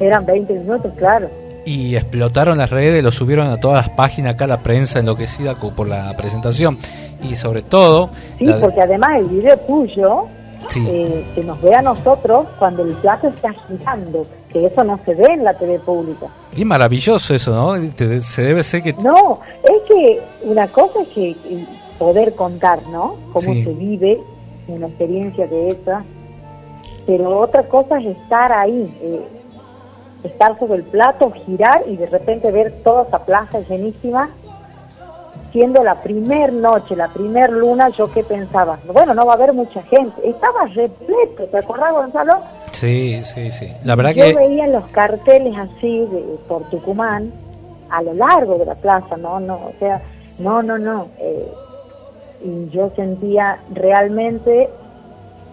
Eran 20 minutos, claro. Y explotaron las redes, lo subieron a todas las páginas, acá la prensa enloquecida por la presentación. Y sobre todo, Sí, la porque además el video tuyo Sí. eh, se nos ve a nosotros cuando el plato está girando, que eso no se ve en la TV pública. y maravilloso eso, ¿no? Se debe ser que... No, es que una cosa es que eh, poder contar, ¿no? Cómo Sí. se vive una experiencia de esa, pero otra cosa es estar ahí, eh, estar sobre el plato, girar y de repente ver toda esa plaza llenísima. Siendo la primer noche, la primer luna, yo qué pensaba, bueno, no va a haber mucha gente. Estaba repleto, ¿te acordás, Gonzalo? Sí, sí, sí. La verdad Yo que... veía los carteles así de, por Tucumán a lo largo de la plaza, no, no, o sea, no, no, no. eh, y yo sentía realmente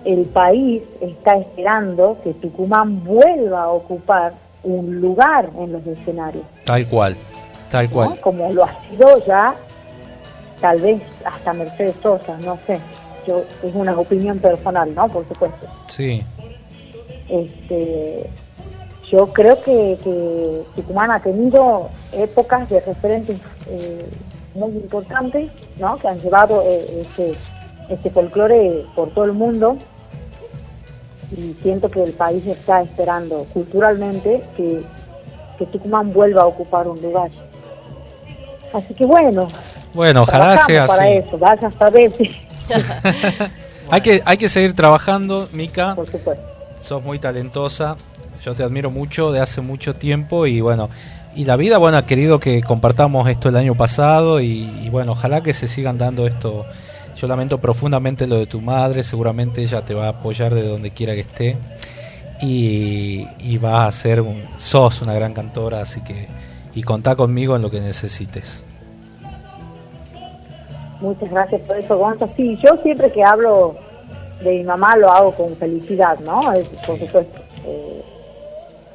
el país está esperando que Tucumán vuelva a ocupar un lugar en los escenarios, Tal cual, tal ¿no? cual. como lo ha sido ya, tal vez hasta Mercedes Sosa, no sé. Yo, es una opinión personal, ¿no? Por supuesto. Sí. Este, yo creo que, que Tucumán ha tenido épocas de referentes eh, muy importantes, ¿no? Que han llevado eh, este, este folclore por todo el mundo y siento que el país está esperando culturalmente que, que Tucumán vuelva a ocupar un lugar. Así que bueno, Bueno, ojalá sea para así. eso, vaya a saber. [LAUGHS] Hay que, hay que seguir trabajando, Mica. Por supuesto. Sos muy talentosa. Yo te admiro mucho de hace mucho tiempo y bueno, y la vida, bueno, ha querido que compartamos esto el año pasado y, y bueno, ojalá que se sigan dando esto. Yo lamento profundamente lo de tu madre, seguramente ella te va a apoyar de donde quiera que esté. y, y vas a ser un, sos una gran cantora, así que y contá conmigo en lo que necesites. Muchas gracias por eso, Gonza. Sí, yo siempre que hablo de mi mamá lo hago con felicidad, ¿no? Es, por supuesto. Eh,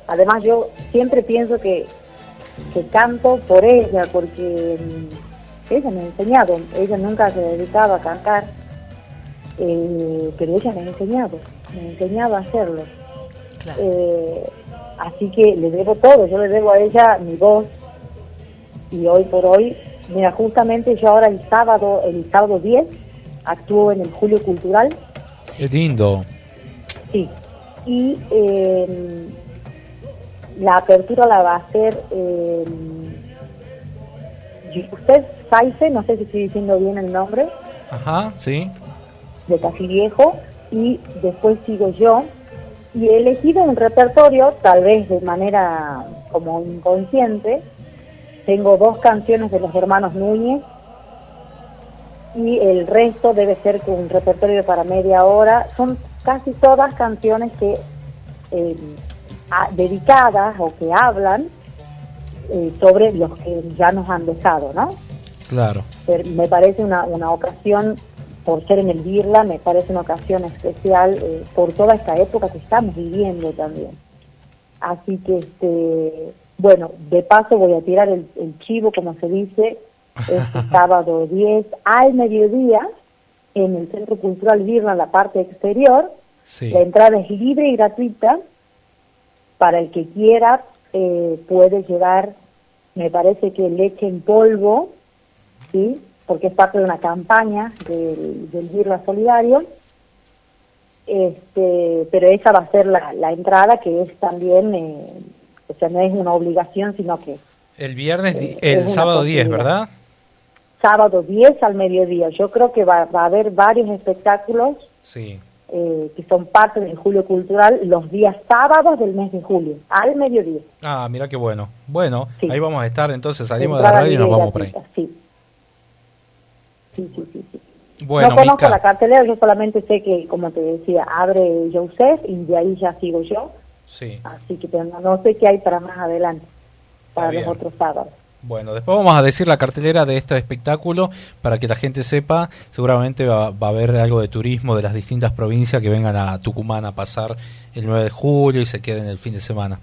además, yo siempre pienso que, que canto por ella, porque mm, ella me ha enseñado. Ella nunca se dedicaba a cantar, eh, pero ella me ha enseñado, me ha enseñado a hacerlo. Eh, así que le debo todo, yo le debo a ella mi voz y hoy por hoy, mira, justamente yo ahora el sábado, el sábado 10, actúo en el Julio Cultural, Qué lindo. sí, y eh, la apertura la va a hacer eh, usted Saife, no sé si estoy diciendo bien el nombre, Ajá, sí. de Casi-Viejo, y después sigo yo, y he elegido un repertorio, tal vez de manera como inconsciente, tengo dos canciones de los hermanos Núñez, y el resto debe ser un repertorio para media hora, son casi todas canciones que eh, a- dedicadas o que hablan eh, sobre los que ya nos han dejado, ¿no? Claro. Pero me parece una, una ocasión, por ser en el Birla, me parece una ocasión especial eh, por toda esta época que estamos viviendo también. Así que, este, bueno, de paso voy a tirar el, el chivo, como se dice, [LAUGHS] este sábado 10 al mediodía en el Centro Cultural Birla, en la parte exterior. Sí. La entrada es libre y gratuita. Para el que quiera, eh, puede llevar, me parece que leche en polvo, ¿sí? porque es parte de una campaña del, del Birla Solidario. Este, pero esa va a ser la, la entrada, que es también, eh, o sea, no es una obligación, sino que El viernes, es el sábado 10, posibilidad. ¿verdad? sábado 10 al mediodía. Yo creo que va, va a haber varios espectáculos Sí. eh, que son parte del Julio Cultural los días sábados del mes de julio, al mediodía. Ah, mira qué bueno. Bueno, ahí vamos a estar, entonces salimos de la radio y nos vamos por ahí. Sí. Sí, sí, sí, sí. Bueno, no conozco Mica. la cartelera, yo solamente sé que, como te decía, abre Joseph y de ahí ya sigo yo. Sí. Así que pero no, no sé qué hay para más adelante, para los otros sábados. Bueno, después vamos a decir la cartelera de este espectáculo para que la gente sepa. Seguramente va, va a haber algo de turismo de las distintas provincias que vengan a Tucumán a pasar el 9 de julio y se queden el fin de semana.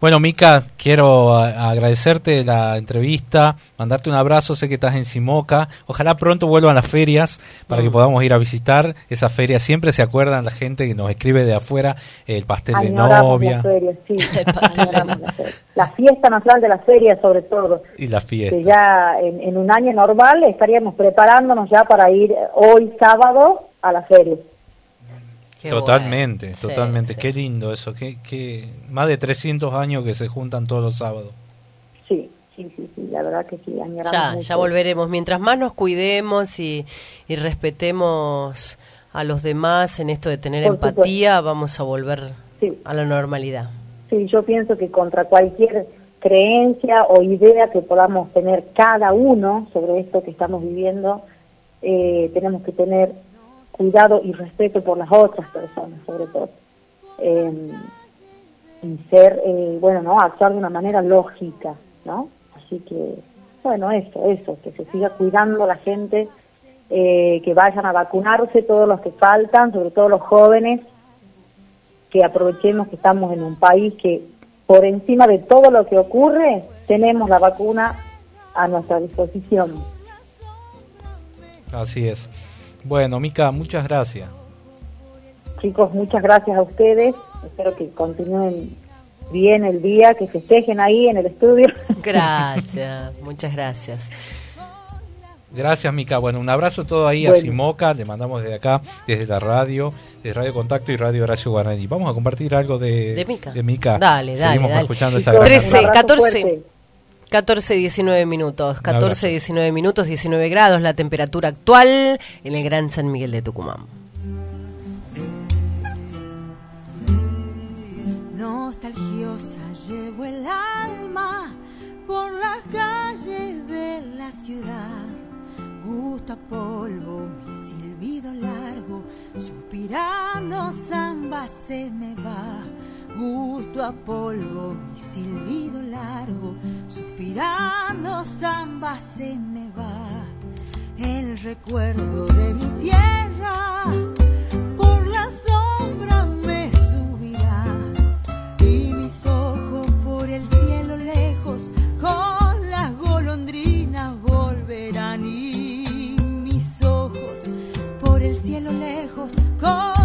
Bueno, Mica, quiero a- agradecerte la entrevista, mandarte un abrazo. Sé que estás en Simoca. Ojalá pronto vuelvan las ferias para que podamos ir a visitar esa feria. Siempre se acuerdan la gente que nos escribe de afuera el pastel de novia [LAUGHS] la sí. Fiesta nacional de la feria, sobre todo. Y la fiesta. que ya en, en un año normal estaríamos preparándonos ya para ir hoy sábado a la feria. totalmente, totalmente. sí. Qué lindo eso. Qué, qué, más de 300 años que se juntan todos los sábados. Sí, sí, sí, sí, la verdad que sí, Ya, mucho. ya volveremos. Mientras más nos cuidemos y, y respetemos a los demás en esto de tener Por empatía, vamos a volver Sí. a la normalidad. Sí, yo pienso que contra cualquier creencia o idea que podamos tener cada uno sobre esto que estamos viviendo, eh, tenemos que tener cuidado y respeto por las otras personas, sobre todo. Eh, y ser, eh, bueno, ¿no? Actuar de una manera lógica, ¿no? Así que, bueno, eso, eso, que se siga cuidando la gente, eh, que vayan a vacunarse todos los que faltan, sobre todo los jóvenes, que aprovechemos que estamos en un país que por encima de todo lo que ocurre tenemos la vacuna a nuestra disposición. Así es. Bueno, Mica, muchas gracias. Chicos, muchas gracias a ustedes. Espero que continúen bien el día, que festejen ahí en el estudio. Gracias, muchas gracias. Gracias, Mica. Bueno, un abrazo todo ahí a Bueno. Simoca. Le mandamos desde acá, desde la radio, desde Radio Contacto y Radio Horacio Guarani. Vamos a compartir algo de, De Mica. de Mica. Dale, dale, Seguimos dale. escuchando esta gran 13, canción. 14, 14, 19 minutos. abrazo. 14, 19 minutos, 19 grados la temperatura actual en el Gran San Miguel de Tucumán. Nostalgiosa llevo el alma por las calles de la ciudad. Gusto a polvo, mi silbido largo, suspirando samba se me va. gusto a polvo, mi silbido largo, suspirando samba se me va el recuerdo de mi tierra, por la sombra me subirá y mis ojos por el cielo lejos lejos con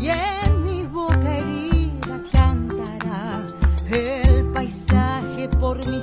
y en mi boca herida cantará. El paisaje por mi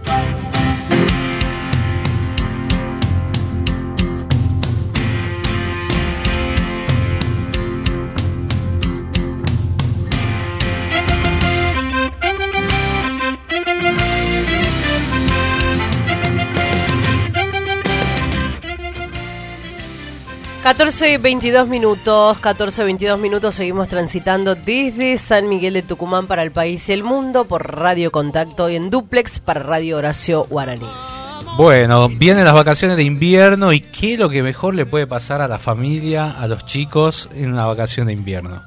Catorce y 22 minutos, 14 22 minutos, seguimos transitando desde San Miguel de Tucumán para el país y el mundo por Radio Contacto y en duplex para Radio Horacio Guaraní. Bueno, vienen las vacaciones de invierno y qué es lo que mejor le puede pasar a la familia, a los chicos en una vacación de invierno.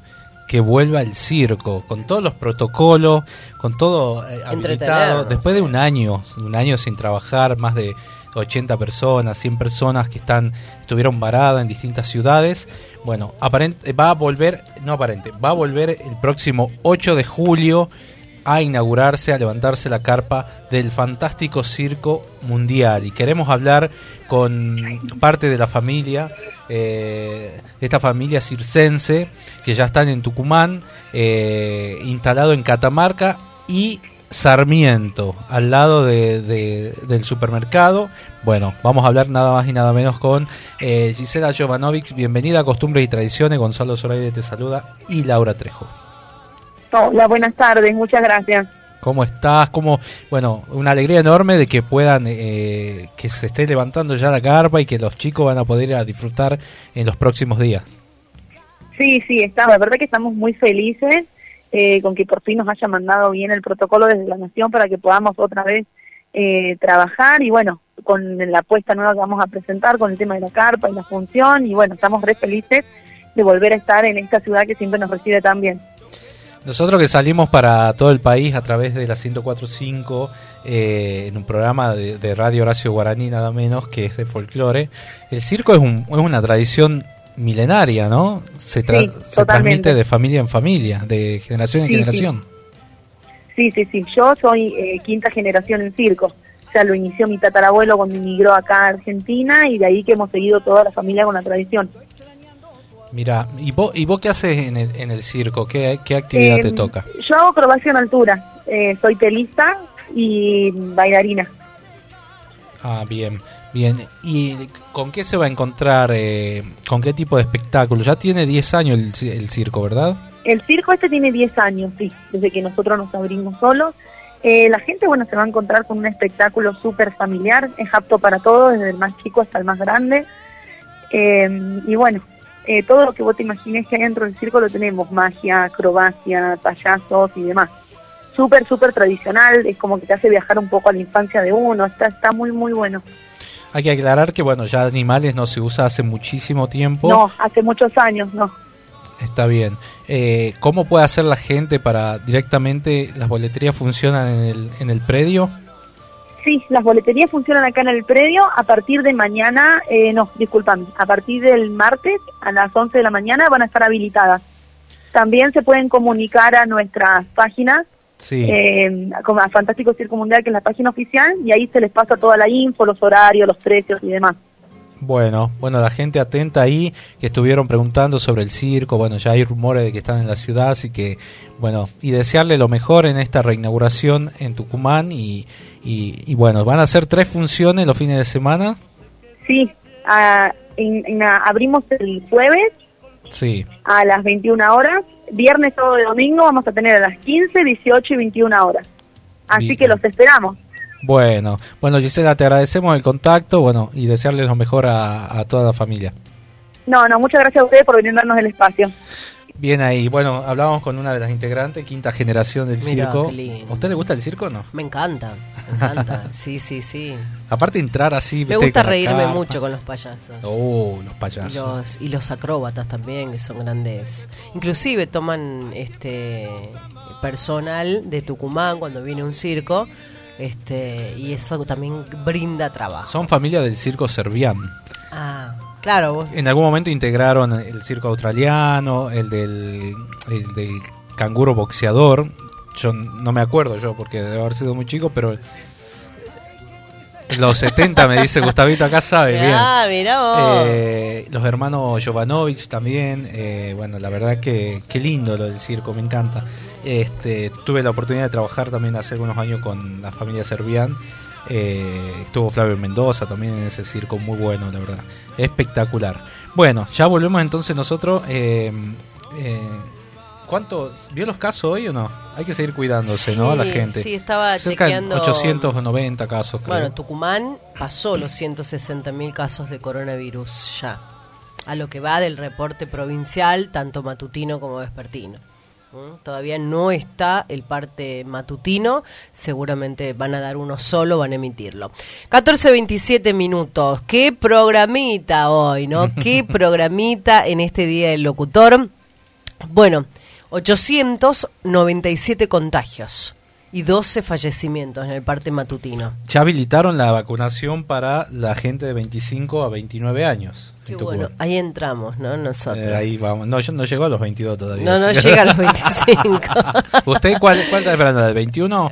Que vuelva el circo, con todos los protocolos, con todo eh, habilitado. Después de un año, un año sin trabajar, más de 80 personas, 100 personas que están estuvieron varadas en distintas ciudades. Bueno, aparente, va a volver, no aparente, va a volver el próximo 8 de julio a inaugurarse, a levantarse la carpa del fantástico circo mundial. Y queremos hablar con parte de la familia, eh, de esta familia circense, que ya están en Tucumán, eh, instalado en Catamarca y Sarmiento, al lado de, de- del supermercado. Bueno, vamos a hablar nada más y nada menos con eh, Gisela Jovanovic. Bienvenida a Costumbres y Tradiciones. Gonzalo Zoraide te saluda y Laura Trejo. Hola, buenas tardes, muchas gracias. ¿Cómo estás? ¿Cómo? Bueno, una alegría enorme de que puedan, eh, que se esté levantando ya la carpa y que los chicos van a poder ir a disfrutar en los próximos días. Sí, sí, estamos, la verdad que estamos muy felices eh, con que por fin nos haya mandado bien el protocolo desde la Nación para que podamos otra vez eh, trabajar y bueno, con la apuesta nueva que vamos a presentar con el tema de la carpa y la función y bueno, estamos re felices de volver a estar en esta ciudad que siempre nos recibe tan bien. Nosotros que salimos para todo el país a través de la 104.5 eh, en un programa de, Radio Horacio Guaraní nada menos que es de folclore, el circo es, un, es una tradición milenaria, ¿no? Se, tra- Sí, se transmite de familia en familia, de generación en Sí, sí. generación. Sí, sí, sí. Yo soy eh, quinta generación en circo. O sea, lo inició mi tatarabuelo cuando emigró acá a Argentina y de ahí que hemos seguido toda la familia con la tradición. Mira, ¿y vos, ¿y vos qué haces en el, en el circo? ¿Qué, qué actividad Eh, te toca? Yo hago acrobacia en altura. Eh, soy telista y bailarina. Ah, bien, bien. ¿Y con qué se va a encontrar? eh, ¿Con qué tipo de espectáculo? Ya tiene 10 años el, el circo, ¿verdad? El circo este tiene 10 años, sí, desde que nosotros nos abrimos solos. Eh, la gente, bueno, se va a encontrar con un espectáculo súper familiar, es apto para todos, desde el más chico hasta el más grande. Eh, y bueno, eh, todo lo que vos te imagines que hay dentro del circo lo tenemos, magia, acrobacia, payasos y demás. Súper, súper tradicional, es como que te hace viajar un poco a la infancia de uno, está, está muy, muy bueno. Hay que aclarar que, bueno, ya animales no se usa hace muchísimo tiempo. No, hace muchos años, no. Está bien. Eh, ¿Cómo puede hacer la gente para directamente las boleterías funcionan en el, en el predio? Sí, las boleterías funcionan acá en el predio a partir de mañana, eh, no, disculpame, a partir del martes a las 11 de la mañana van a estar habilitadas. También se pueden comunicar a nuestras páginas, Sí. eh, como a Fantástico Circo Mundial, que es la página oficial, y ahí se les pasa toda la info, los horarios, los precios y demás. Bueno, bueno, la gente atenta ahí que estuvieron preguntando sobre el circo, bueno, ya hay rumores de que están en la ciudad, así que, bueno, y desearle lo mejor en esta reinauguración en Tucumán y, y, y bueno, van a ser tres funciones los fines de semana. Sí, en- en- ah, abrimos el jueves Sí, a las 21 horas, viernes, sábado y domingo vamos a tener a las 15, 18 y 21 horas. Así Bien. que los esperamos. bueno, bueno Gisela, te agradecemos el contacto, bueno, y desearles lo mejor a, a toda la familia. No, no, muchas gracias a ustedes por brindarnos el espacio. Bien ahí, bueno, hablábamos con una de las integrantes, quinta generación del Mirá, circo. ¿A usted le gusta el circo o no? Me encanta, me encanta. [LAUGHS] Sí, sí, sí. Aparte entrar así, Me gusta reírme carpa. mucho con los payasos. Oh, los Y payasos. los, y los acróbatas también, que son grandes. Inclusive toman este personal de Tucumán cuando viene un circo, este y eso también brinda trabajo. Son familia del circo Servián. Ah, claro, vos- En algún momento integraron el circo australiano, el del, el del canguro boxeador. Yo no me acuerdo yo porque debe haber sido muy chico, pero los 70 me dice Gustavito acá sabe bien. Mirá, mirá vos. Eh, los hermanos Jovanovic también, eh, bueno, la verdad que qué lindo lo del circo, me encanta. Este, tuve la oportunidad de trabajar también hace algunos años con la familia Servián. Eh, estuvo Flavio Mendoza también en ese circo, muy bueno, la verdad. Espectacular. Bueno, ya volvemos entonces nosotros. Eh, eh, ¿Cuánto? ¿Vio los casos hoy o no? Hay que seguir cuidándose, ¿no? A la gente. sí, estaba Cerca de chequeando- 890 casos, creo. Bueno, Tucumán pasó los 160.000 casos de coronavirus ya. A lo que va del reporte provincial, tanto matutino como vespertino. Todavía no está el parte matutino, seguramente van a dar uno solo, van a emitirlo. 14.27 minutos, qué programita hoy, ¿no? [LAUGHS] Qué programita en este Día del Locutor. Bueno, 897 contagios y 12 fallecimientos en el parte matutino. Ya habilitaron la vacunación para la gente de 25 a 29 años. Qué bueno, ahí entramos, ¿no? Nosotros. Eh, ahí vamos. No, yo no llegó a los 22 todavía. No, no [LAUGHS] llega a los 25. [LAUGHS] ¿Usted cuál, cuál está esperando? ¿De 21?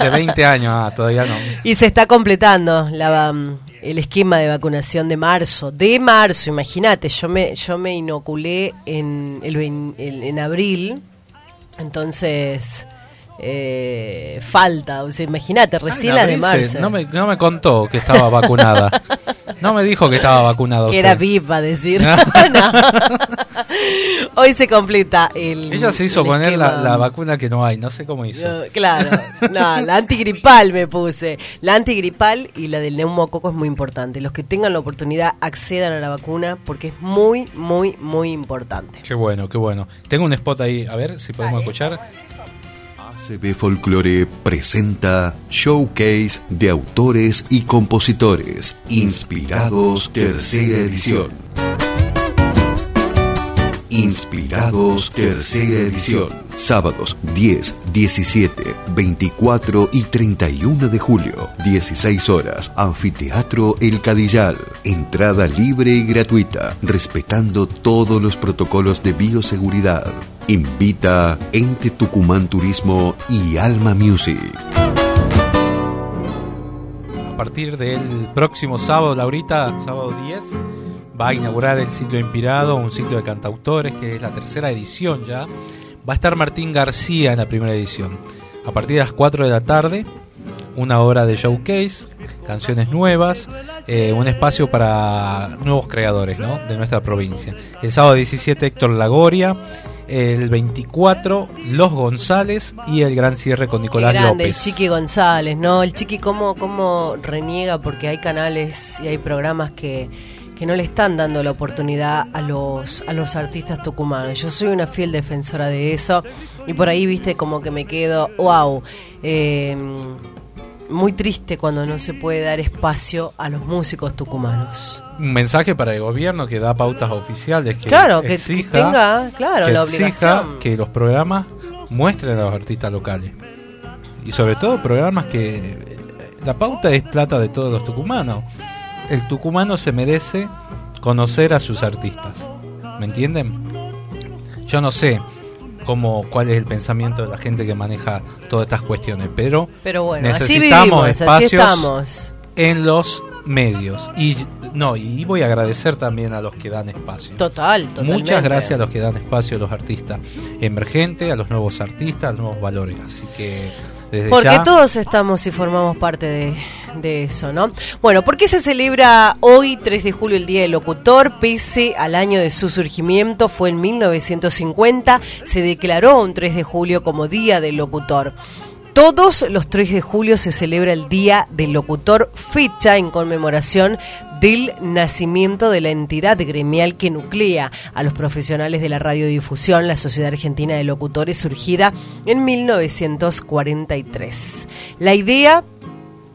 De 20 años, ah, todavía no. Y se está completando la, mm, el esquema de vacunación de marzo. De marzo, imagínate, yo me, yo me inoculé en, el- en abril, entonces eh, falta, o sea, imagínate, recién en las de marzo. no, me, no me contó que estaba vacunada. No me dijo que estaba vacunado. que era usted. pipa decir. [LAUGHS] No. Hoy se completa el. Ella se hizo el poner la, la vacuna que no hay, no sé cómo hizo. No, claro, no, la antigripal me puse. La antigripal y la del neumococo es muy importante. Los que tengan la oportunidad accedan a la vacuna porque es muy, muy, muy importante. Qué bueno, qué bueno. Tengo un spot ahí, a ver si podemos escuchar. ACB Folklore presenta Showcase de autores y compositores inspirados tercera edición. Inspirados tercera edición. Sábados 10, 17, 24 y 31 de julio. 16 horas. Anfiteatro El Cadillal. Entrada libre y gratuita. Respetando todos los protocolos de bioseguridad. Invita Ente Tucumán Turismo y Alma Music. A partir del próximo sábado, Laurita, sábado 10, va a inaugurar el ciclo Inspirado, un ciclo de cantautores, que es la tercera edición ya. Va a estar Martín García en la primera edición. A partir de las 4 de la tarde, una hora de showcase, canciones nuevas, eh, un espacio para nuevos creadores ¿no? de nuestra provincia. El sábado 17, Héctor Lagoria. El 24, Los González y el gran cierre con Nicolás Qué grande, López. el Chiqui González, ¿no? El Chiqui cómo, cómo reniega porque hay canales y hay programas que, que no le están dando la oportunidad a los, a los artistas tucumanos. Yo soy una fiel defensora de eso y por ahí, viste, como que me quedo, wow, eh, muy triste cuando no se puede dar espacio a los músicos tucumanos. Un mensaje para el gobierno que da pautas oficiales que Claro, que- que exija, tenga, claro, que la obligación. que los programas muestren a los artistas locales y sobre todo programas que la pauta es plata de todos los tucumanos. El tucumano se merece conocer a sus artistas, ¿me entienden? Yo no sé cómo cuál es el pensamiento de la gente que maneja todas estas cuestiones, pero Pero bueno, así necesitamos así espacios estamos. en los medios y no y voy a agradecer también a los que dan espacio. Total, totalmente. Muchas gracias a los que dan espacio a los artistas emergentes, a los nuevos artistas, a los nuevos valores. Así que desde Porque ya todos estamos y formamos parte de, de eso, ¿no? Bueno, ¿por qué se celebra hoy, 3 de julio, el Día del Locutor? Pese al año de su surgimiento, fue en 1950, se declaró un 3 de julio como Día del Locutor. Todos los 3 de julio se celebra el Día del Locutor, fecha en conmemoración del nacimiento de la entidad gremial que nuclea a los profesionales de la radiodifusión, la Sociedad Argentina de Locutores, surgida en 1943. La idea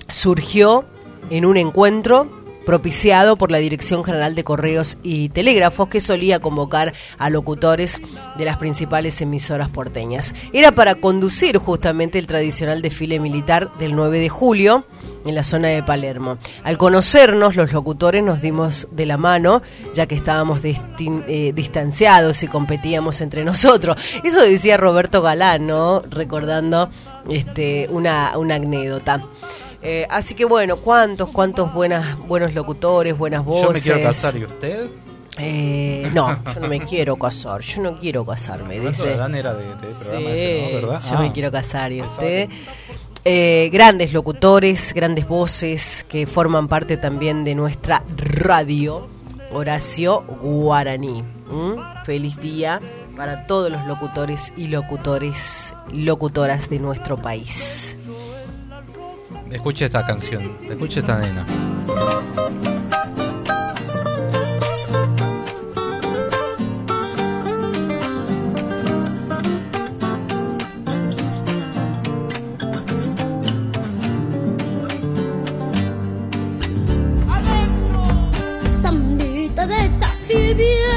surgió en un encuentro propiciado por la Dirección General de Correos y Telégrafos que solía convocar a locutores de las principales emisoras porteñas. Era para conducir justamente el tradicional desfile militar del 9 de julio en la zona de Palermo. Al conocernos, los locutores nos dimos de la mano, ya que estábamos eh, distanciados y competíamos entre nosotros. Eso decía Roberto Galán, ¿no? Recordando este, una anécdota. Eh, así que bueno, cuántos, cuántos buenas, buenos locutores, buenas voces. yo me quiero casar y usted. Eh, no, yo no me quiero casar, yo no quiero casarme, dice. Galán era de, de programa Sí, ese, ¿no? ¿verdad? yo Ah. me quiero casar y usted. Eh, grandes locutores, grandes voces que forman parte también de nuestra radio, Horacio Guaraní. ¿Mm? Feliz día para todos los locutores y locutores, locutoras de nuestro país. Escuche esta canción, escuche esta nena. Zambita de tafí viejo,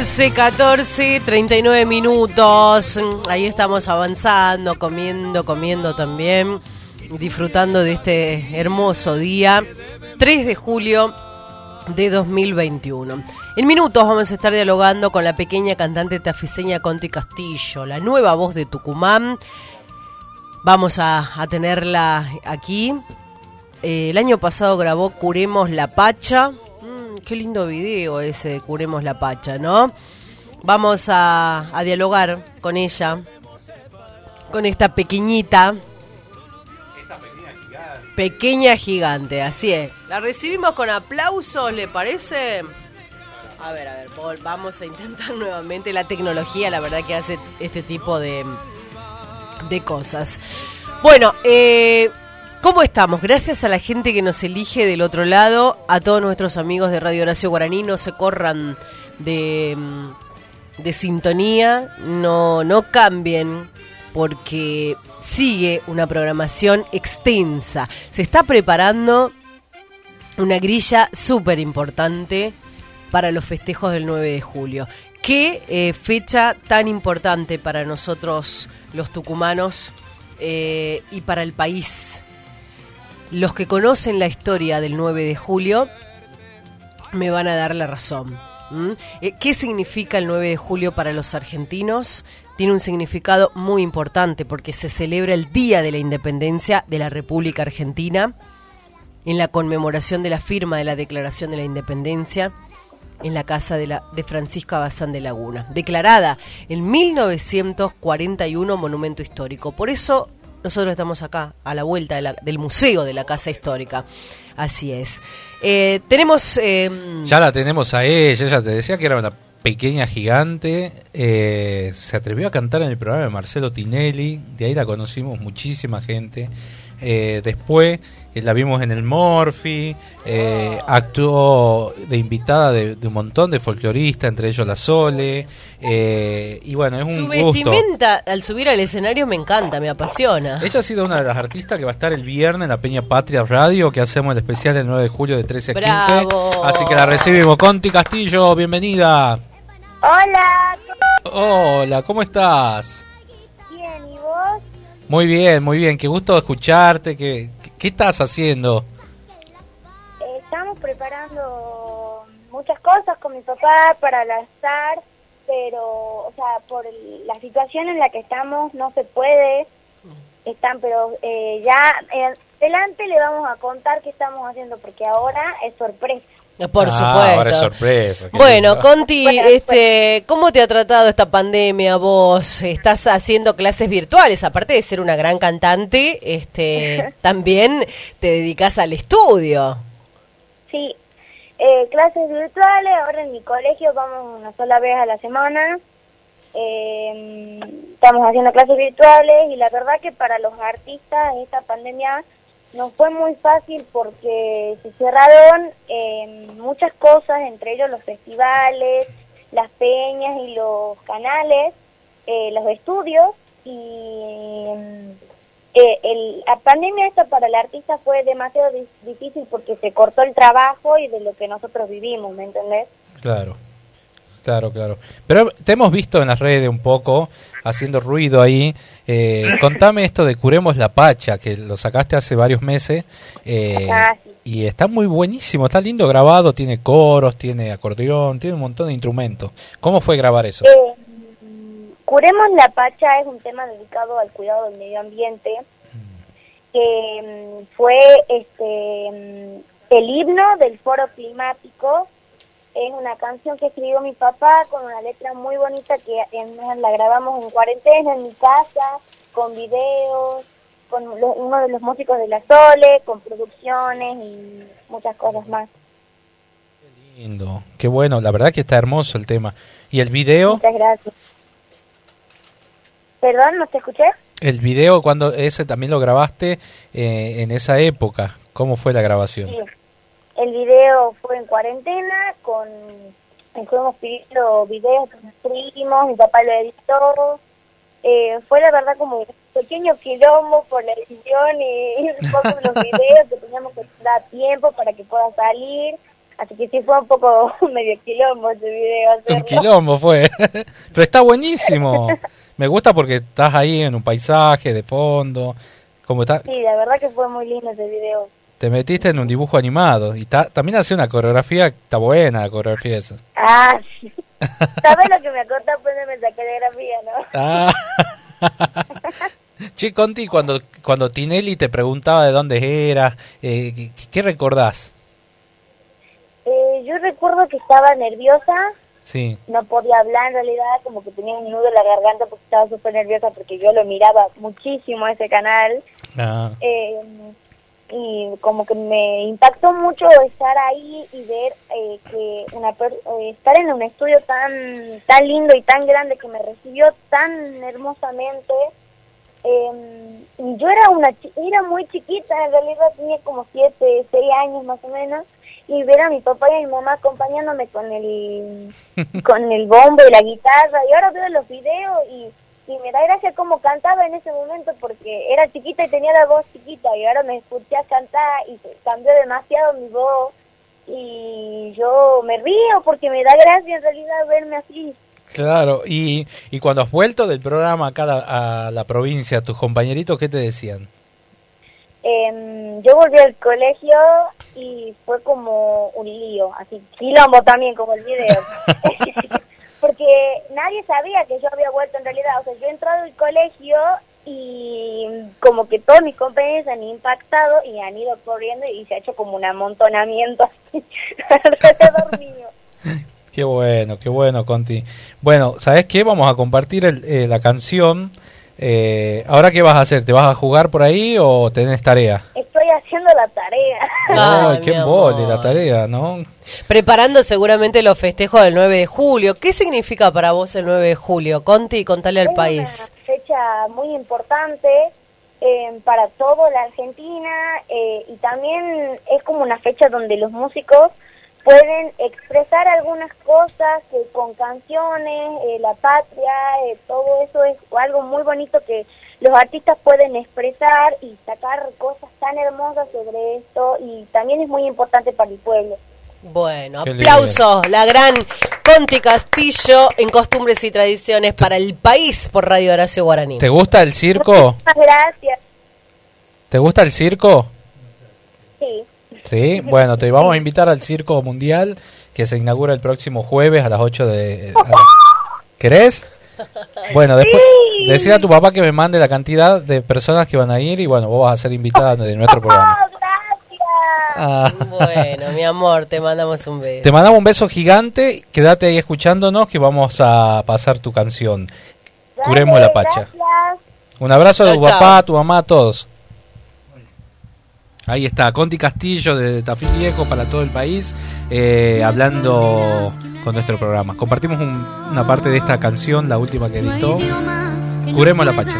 14, 14, 39 minutos. Ahí estamos avanzando, comiendo, comiendo también, disfrutando de este hermoso día, 3 de julio de 2021. En minutos vamos a estar dialogando con la pequeña cantante tafiseña Conti Castillo, la nueva voz de Tucumán. Vamos a, tenerla aquí. Eh, el año pasado grabó Curemos la Pacha. Qué lindo video ese Curemos la Pacha, ¿no? Vamos a, dialogar con ella, con esta pequeñita. Pequeña gigante, así es. La recibimos con aplausos, ¿le parece? A ver, a ver, Paul, vamos a intentar [LAUGHS] nuevamente la tecnología, la verdad que hace este tipo de, de cosas. Bueno, eh, ¿cómo estamos? Gracias a la gente que nos elige del otro lado, a todos nuestros amigos de Radio Horacio Guaraní, no se corran de, mm, de sintonía, no, no cambien, porque sigue una programación extensa. Se está preparando una grilla súper importante para los festejos del 9 de julio. Qué eh, fecha tan importante para nosotros los tucumanos eh, y para el país. Los que conocen la historia del 9 de julio me van a dar la razón. Eh, ¿Qué significa el 9 de julio para los argentinos? Tiene un significado muy importante porque se celebra el Día de la Independencia de la República Argentina en la conmemoración de la firma de la Declaración de la Independencia en la casa de, la, de Francisco Abazán de Laguna, declarada en 1941 monumento histórico. Por eso nosotros estamos acá, a la vuelta de la- del Museo de la Casa Histórica. Así es. Eh, tenemos... eh, Ya la tenemos a ella, ella te decía que era una pequeña gigante, eh, se atrevió a cantar en el programa de Marcelo Tinelli, de ahí la conocimos muchísima gente. Eh, después eh, la vimos en el Morphy, eh, actuó de invitada de, de un montón de folcloristas, entre ellos la Sole, eh, y bueno, es un su gusto. vestimenta al subir al escenario me encanta, me apasiona. Ella ha sido una de las artistas que va a estar el viernes en la Peña Patria Radio, que hacemos el especial el 9 de julio de 13 a 15. Bravo. Así que la recibimos. Conti Castillo, bienvenida. Hola, Hola, ¿cómo estás? Muy bien, muy bien. Qué gusto escucharte. ¿Qué, qué estás haciendo? Estamos preparando muchas cosas con mi papá para lanzar, pero, o sea, por el- la situación en la que estamos no se puede. Están, pero eh, ya eh, adelante le vamos a contar qué estamos haciendo, porque ahora es sorpresa. Por Ah, supuesto. ahora es sorpresa. Bueno, lindo. Conti, este, ¿cómo te ha tratado esta pandemia vos? Estás haciendo clases virtuales, aparte de ser una gran cantante, este, [LAUGHS] también te dedicas al estudio. Sí, eh, clases virtuales, ahora en mi colegio vamos una sola vez a la semana. Eh, estamos haciendo clases virtuales y la verdad que para los artistas esta pandemia no fue muy fácil porque se cerraron eh, muchas cosas, entre ellos los festivales, las peñas y los canales, eh, los estudios y eh, el, la pandemia esta para el artista fue demasiado di- difícil porque se cortó el trabajo y de lo que nosotros vivimos, ¿me entendés? Claro, claro, claro. Pero te hemos visto en las redes un poco haciendo ruido ahí. Eh, [LAUGHS] contame esto de Curemos la Pacha, que lo sacaste hace varios meses. eh, Ah, Y está muy buenísimo, está lindo grabado, tiene coros, tiene acordeón, tiene un montón de instrumentos. ¿Cómo fue grabar eso? Eh, Curemos la Pacha es un tema dedicado al cuidado del medio ambiente, que mm, fue este mm, el himno del foro climático. Es una canción que escribió mi papá con una letra muy bonita que la grabamos en cuarentena en mi casa, con videos, con uno de los músicos de la Sole, con producciones y muchas cosas más. Lindo, qué bueno, la verdad que está hermoso el tema. ¿Y el video? Muchas gracias. Perdón, no te escuché. El video, cuando ese también lo grabaste eh, en esa época, ¿cómo fue la grabación? Sí. El video fue en cuarentena, con estuvimos pidiendo videos que nos mi papá lo editó. Eh, fue la verdad como un pequeño quilombo por la edición y un poco los [LAUGHS] videos que teníamos que dar tiempo para que pueda salir. Así que sí fue un poco [LAUGHS] medio quilombo ese video. Un quilombo fue. [LAUGHS] Pero está buenísimo. Me gusta porque estás ahí en un paisaje de fondo. Como está, Sí, la verdad que fue muy lindo ese video. Te metiste en un dibujo animado. Y ta- también hace una coreografía, está buena la coreografía esa. Ah, sí. [LAUGHS] ¿Sabes lo que me acordó ponerme esa coreografía, no? Ah. [LAUGHS] che, Conti, cuando, cuando Tinelli te preguntaba de dónde eras, eh, ¿qué, qué recordás? Eh, yo recuerdo que estaba nerviosa, Sí. no podía hablar en realidad, como que tenía un nudo en la garganta porque estaba súper nerviosa porque yo lo miraba muchísimo ese canal. Ah. Eh, y como que me impactó mucho estar ahí y ver eh, que una per- eh, estar en un estudio tan tan lindo y tan grande que me recibió tan hermosamente eh, y yo era una era muy chiquita en realidad tenía como siete seis años más o menos y ver a mi papá y a mi mamá acompañándome con el [LAUGHS] con el bombo y la guitarra y ahora veo los videos y, y me da gracia cómo cantaba en ese momento porque era chiquita y tenía la voz chiquita y ahora me escuché a cantar y cambió demasiado mi voz y yo me río porque me da gracia en realidad verme así. Claro, y, y cuando has vuelto del programa acá a la, a la provincia, tus compañeritos, ¿qué te decían? Em, yo volví al colegio y fue como un lío, así quilombo también como el video. [LAUGHS] Porque nadie sabía que yo había vuelto en realidad, o sea, yo he entrado al colegio y como que todos mis compañeros han impactado y han ido corriendo y se ha hecho como un amontonamiento así [LAUGHS] alrededor [LAUGHS] mío. Qué bueno, qué bueno, Conti. Bueno, ¿sabes qué? Vamos a compartir el- eh, la canción. Eh, ¿Ahora qué vas a hacer? ¿Te vas a jugar por ahí o tenés tarea? Haciendo la tarea. [LAUGHS] Ay, qué mi embole la tarea, ¿no? Preparando seguramente los festejos del 9 de julio. ¿Qué significa para vos el 9 de julio? Conti, contale al Es país. una fecha muy importante eh, para toda la Argentina eh, y también es como una fecha donde los músicos pueden expresar algunas cosas eh, con canciones, eh, la patria, eh, todo eso es algo muy bonito que los artistas pueden expresar y sacar cosas tan hermosas sobre esto y también es muy importante para el pueblo. Bueno, Qué aplausos. La gran Conti Castillo en Costumbres y Tradiciones para el país por Radio Horacio Guaraní. ¿Te gusta el circo? Muchas gracias. ¿Te gusta el circo? Sí. Sí, bueno, te vamos a invitar al Circo Mundial que se inaugura el próximo jueves a las 8 de... a la- [LAUGHS] ¿Querés? [LAUGHS] Bueno, después decir a tu papá que me mande la cantidad de personas que van a ir y bueno, vos vas a ser invitada de nuestro programa. Ah. Bueno, mi amor, te mandamos un beso. Te mandamos un beso gigante, quédate ahí escuchándonos que vamos a pasar tu canción. Curemos la pacha. Un abrazo a tu chau. papá, a tu mamá, a todos. Ahí está, Conti Castillo de Tafí Viejo para todo el país, eh, hablando con nuestro programa. Compartimos un- una parte de esta canción, la última que editó. Curemos la pacha.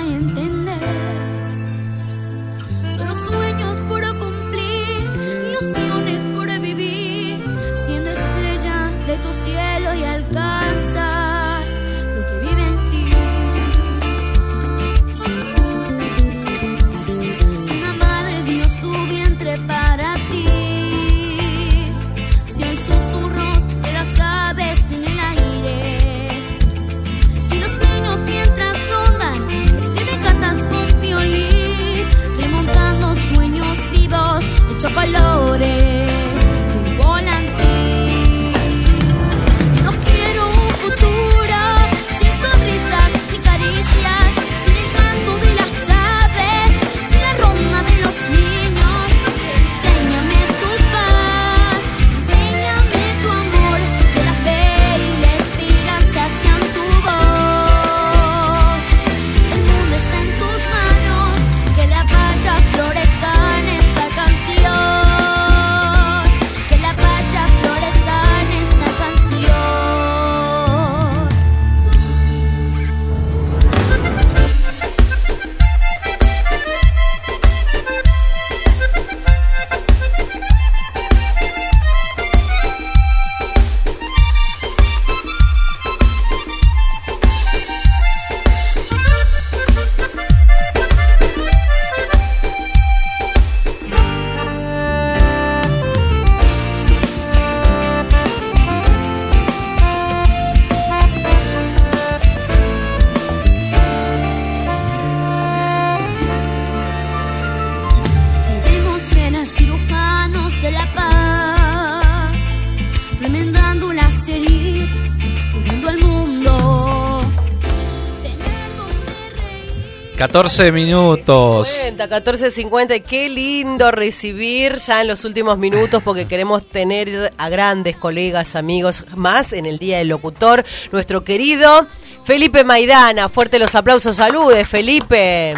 14 minutos. 50, 14.50, y qué lindo recibir ya en los últimos minutos porque queremos tener a grandes colegas, amigos más en el Día del Locutor, nuestro querido Felipe Maidana. Fuerte los aplausos, saludes Felipe.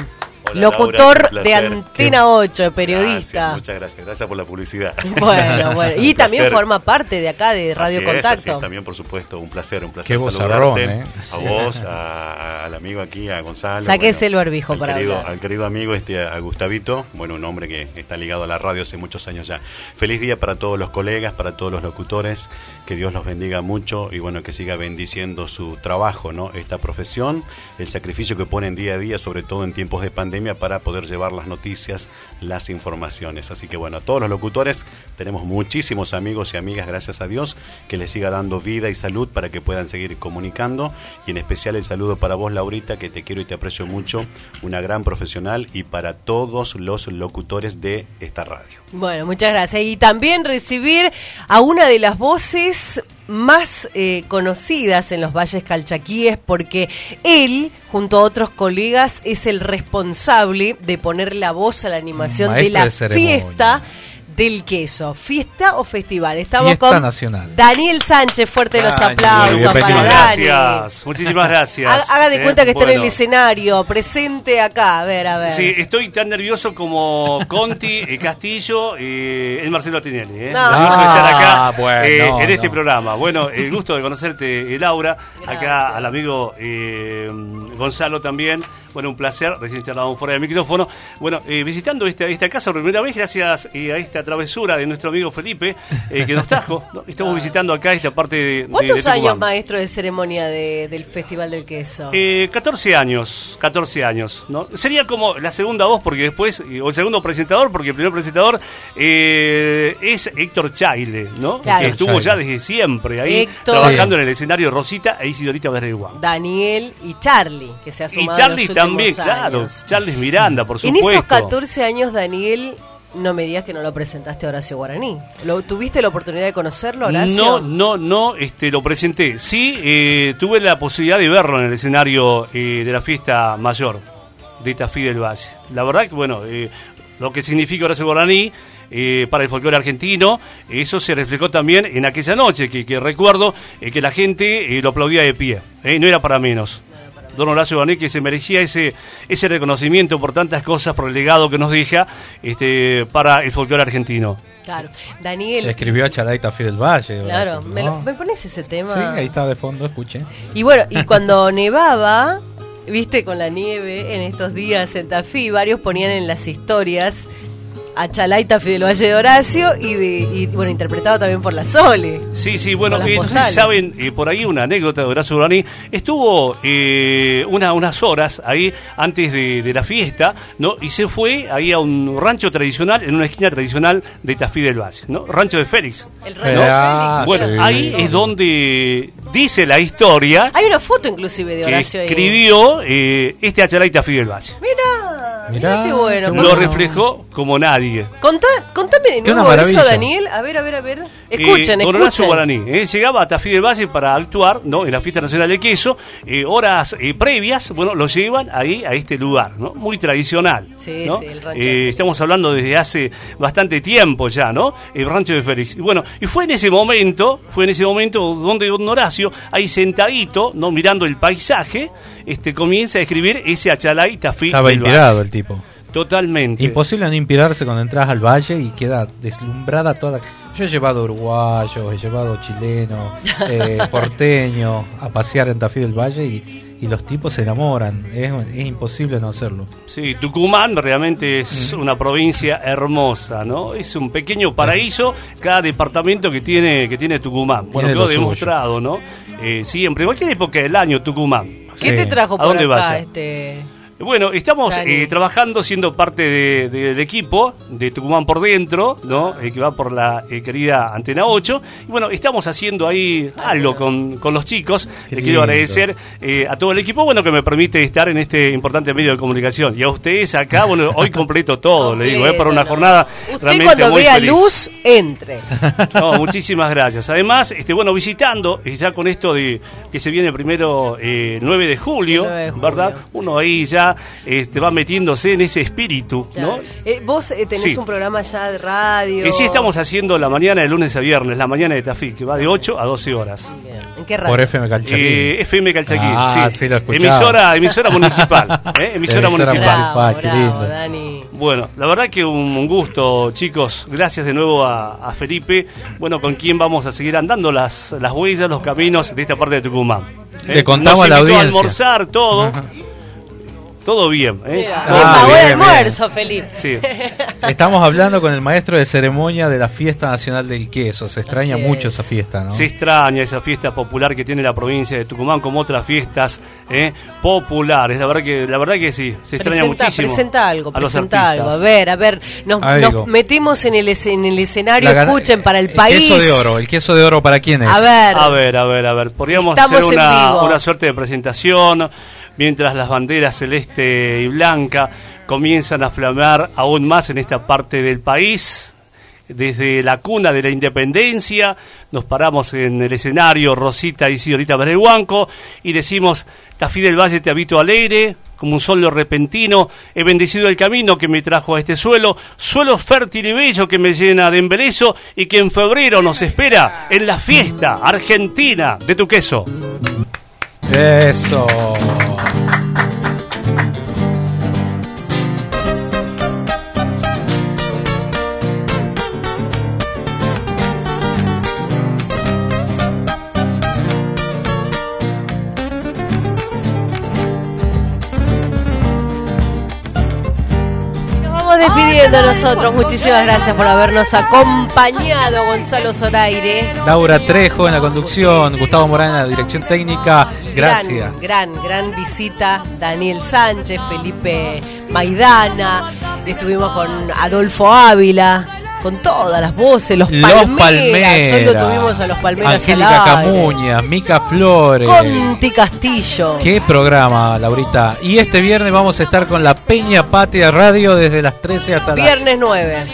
Hola, Locutor Laura, de. Antena 8, periodista. Gracias, muchas gracias. Gracias por la publicidad. [LAUGHS] Bueno, [LAUGHS] bueno. Y también forma parte de acá de Radio Así es, Contacto. así es, también, por supuesto, un placer, un placer Qué saludarte. ¿eh? A vos, a- al amigo aquí, a Gonzalo. Sáquese el barbijo al para querido, hablar. Al querido amigo, este, a Gustavito, bueno, un hombre que está ligado a la radio hace muchos años ya. Feliz día para todos los colegas, para todos los locutores, que Dios los bendiga mucho y bueno, que siga bendiciendo su trabajo, ¿no? Esta profesión, el sacrificio que ponen día a día, sobre todo en tiempos de pandemia, para poder llevar las noticias, las informaciones. Así que bueno, a todos los locutores tenemos muchísimos amigos y amigas, gracias a Dios, que les siga dando vida y salud para que puedan seguir comunicando. Y en especial el saludo para vos, Laurita, que te quiero y te aprecio mucho, una gran profesional, y para todos los locutores de esta radio. Bueno, muchas gracias. Y también recibir a una de las voces más eh, conocidas en los valles calchaquíes porque él, junto a otros colegas, es el responsable de poner la voz a la animación de la de fiesta del queso. ¿Fiesta o festival? Estamos Fiesta con nacional. Daniel Sánchez. Fuerte los aplausos para Muchísimas Dani. gracias, muchísimas gracias. Ha- Haga de Eh, cuenta que está en el escenario, presente acá, a ver, a ver. Sí, estoy tan nervioso como Conti, eh, Castillo y el Marcelo Tinelli. ¿eh? No. Nervioso de estar acá Ah, bueno, eh, no, en este no. programa. Bueno, el gusto de conocerte, eh, Laura. Acá al amigo eh, Gonzalo también. Bueno, un placer. Recién charlábamos fuera del micrófono. Bueno, eh, visitando esta, esta casa por primera vez, gracias eh, a esta travesura de nuestro amigo Felipe, eh, que nos trajo. ¿no? Estamos visitando acá esta parte de. ¿Cuántos de años maestro de ceremonia de- del Festival del Queso? Eh, 14 años, 14 años, ¿no? Sería como la segunda voz, porque después, eh, o el segundo presentador, porque el primer presentador eh, es Héctor Chaile, ¿no? Claro. Que estuvo ya desde siempre ahí, Héctor. trabajando en el escenario Rosita e Isidorita Berreguán. Daniel y Charlie, que se ha Y sumado Charlie en los también, últimos claro, años. Charles Miranda, por En supuesto. esos 14 años, Daniel, no me digas que no lo presentaste a Horacio Guaraní. ¿Lo, ¿Tuviste la oportunidad de conocerlo, Horacio? No, no, no, este, lo presenté. Sí, eh, tuve la posibilidad de verlo en el escenario eh, de la fiesta mayor de Tafí del Valle. La verdad que, bueno, eh, lo que significa Horacio Guaraní eh, para el folclore argentino, eso se reflejó también en aquella noche, que, que recuerdo eh, que la gente eh, lo aplaudía de pie, no era para menos. Don Horacio Guaraní que se merecía ese, ese reconocimiento por tantas cosas, por el legado que nos deja este, para el folclore argentino. Claro. Daniel, Le escribió a Chalaita Fidel Valle. claro, Horacio, ¿me, ¿me pones ese tema? Sí, ahí está de fondo, escuche. Y bueno, y cuando [LAUGHS] nevaba, viste, con la nieve en estos días en Tafí, varios ponían en las historias a Chalaita Fidel Valle de Horacio y, de, y bueno, interpretado también por la Sole. Sí, sí, bueno, eh, saben eh, por ahí una anécdota de Horacio Guaraní. Estuvo eh, una, unas horas ahí antes de, de la fiesta, ¿no? Y se fue ahí a un rancho tradicional, en una esquina tradicional de Tafí del Valle, ¿no? Rancho de Félix. El rancho Ah, Bueno, sí. ahí es donde dice la historia Hay una foto inclusive de que Horacio ahí. escribió eh, este Achalaita Fidel Valle. Mira Mirá, qué bueno. qué Lo reflejó como nadie. Contá, contame de nuevo eso. Daniel. A ver, a ver, a ver. Escuchen, Eh, escuchen. Guaraní eh, llegaba a Tafí del Valle para actuar ¿no? en la Fiesta Nacional de Queso. eh, horas eh, previas, bueno, lo llevan ahí a este lugar, ¿no? Muy tradicional. Sí, ¿no? sí, el rancho Eh, estamos hablando desde hace bastante tiempo ya, ¿no? El rancho de Félix. Y bueno, y fue en ese momento, fue en ese momento donde don Horacio, ahí sentadito, ¿no? Mirando el paisaje, este, comienza a escribir ese Achalay Tafí Estaba del inspirado Valle. el tipo. Totalmente. Imposible no inspirarse cuando entras al valle y queda deslumbrada toda. Yo he llevado uruguayos, he llevado chilenos, [LAUGHS] eh, porteños a pasear en Tafí del Valle y, y los tipos se enamoran. Es, es imposible no hacerlo. Sí, Tucumán realmente es una provincia hermosa, ¿no? Es un pequeño paraíso cada departamento que tiene que tiene Tucumán. Bueno, Tiene quedó lo suyo. demostrado, ¿no? Eh, siempre, en cualquier época del año, Tucumán. ¿Qué Sí. te trajo ¿A por dónde acá? Este... Bueno, estamos eh, trabajando siendo parte de- equipo de Tucumán por dentro, ¿no? Eh, que va por la eh, querida Antena 8. Y bueno, estamos haciendo ahí algo con, con los chicos. Le quiero agradecer eh, a todo el equipo, bueno, que me permite estar en este importante medio de comunicación. Y a ustedes acá, bueno, hoy completo todo, le digo, es para una jornada Usted realmente cuando muy vea feliz. luz, entre. [LAUGHS] No, muchísimas gracias. Además, este, bueno, visitando, ya con esto de que se viene primero eh, 9 de julio, 9 de julio. ¿verdad? Uno ahí ya ya este, va metiéndose en ese espíritu, ¿no? Eh, vos eh, tenés Sí. un programa ya de radio. Y sí estamos haciendo la mañana de lunes a viernes, la mañana de Tafí, que va de 8 a 12 horas. ¿En qué radio? Por FM Calchaquí. Eh, FM Calchaquí, Ah, sí. sí, lo emisora, emisora [LAUGHS] municipal, ¿eh? Emisora, Emisora municipal. municipal, qué lindo. Dani. Bueno, la verdad que un, un gusto, chicos. Gracias de nuevo a, a Felipe, bueno, con quien vamos a seguir andando las, las huellas, los caminos de esta parte de Tucumán. Le contamos Nos a la audiencia. almorzar, todo. Todo bien, ¿eh? Mira, Todo ¿quién Ah, el bien, almuerzo, Felipe? Sí. [LAUGHS] Estamos hablando con el maestro de ceremonia de la Fiesta Nacional del Queso. Se extraña Así mucho es. esa fiesta, ¿no? Se extraña esa fiesta popular que tiene la provincia de Tucumán, como otras fiestas ¿eh? populares. La verdad que, la verdad que sí, se extraña Presenta, muchísimo. presenta algo, a los presenta algo. A ver, a ver, nos, Algo. nos metemos en el, es- en el escenario, escuchen para el El país. queso de oro. ¿El queso de oro para quién es? A ver. A ver, a ver, a ver. Podríamos Estamos hacer una, una suerte de presentación mientras las banderas celeste y blanca comienzan a flamear aún más en esta parte del país. Desde la cuna de la independencia nos paramos en el escenario Rosita y Sidorita Huanco y decimos, Tafí del Valle te habito alegre, como un sol repentino, he bendecido el camino que me trajo a este suelo, suelo fértil y bello que me llena de embelezo y que en febrero nos espera en la fiesta argentina de tu queso. Eso. Despidiendo nosotros. Muchísimas gracias por habernos acompañado, Gonzalo Zoraire. Laura Trejo en la conducción, Gustavo Morán en la dirección técnica. Gracias. Gran, gran, gran visita. Daniel Sánchez, Felipe Maidana. Estuvimos con AdolfoÁvila. Con todas las voces, los Los Palmeras. Palmeras. Hoy lo tuvimos a los Palmeras Angélica. Camuñas, Mica Flores. Conti Castillo. Qué programa, Laurita. Y este viernes vamos a estar con la Peña Patria Radio desde las 13 hasta las Viernes 9.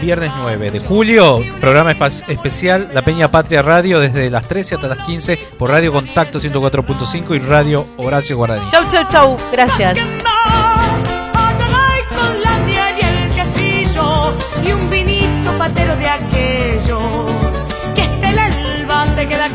Viernes 9 de julio, programa especial La Peña Patria Radio desde las 13 hasta las 15 por Radio Contacto 104.5 y Radio Horacio Guaraní. Chau, chau, chau. Gracias. Queda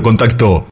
Contacto.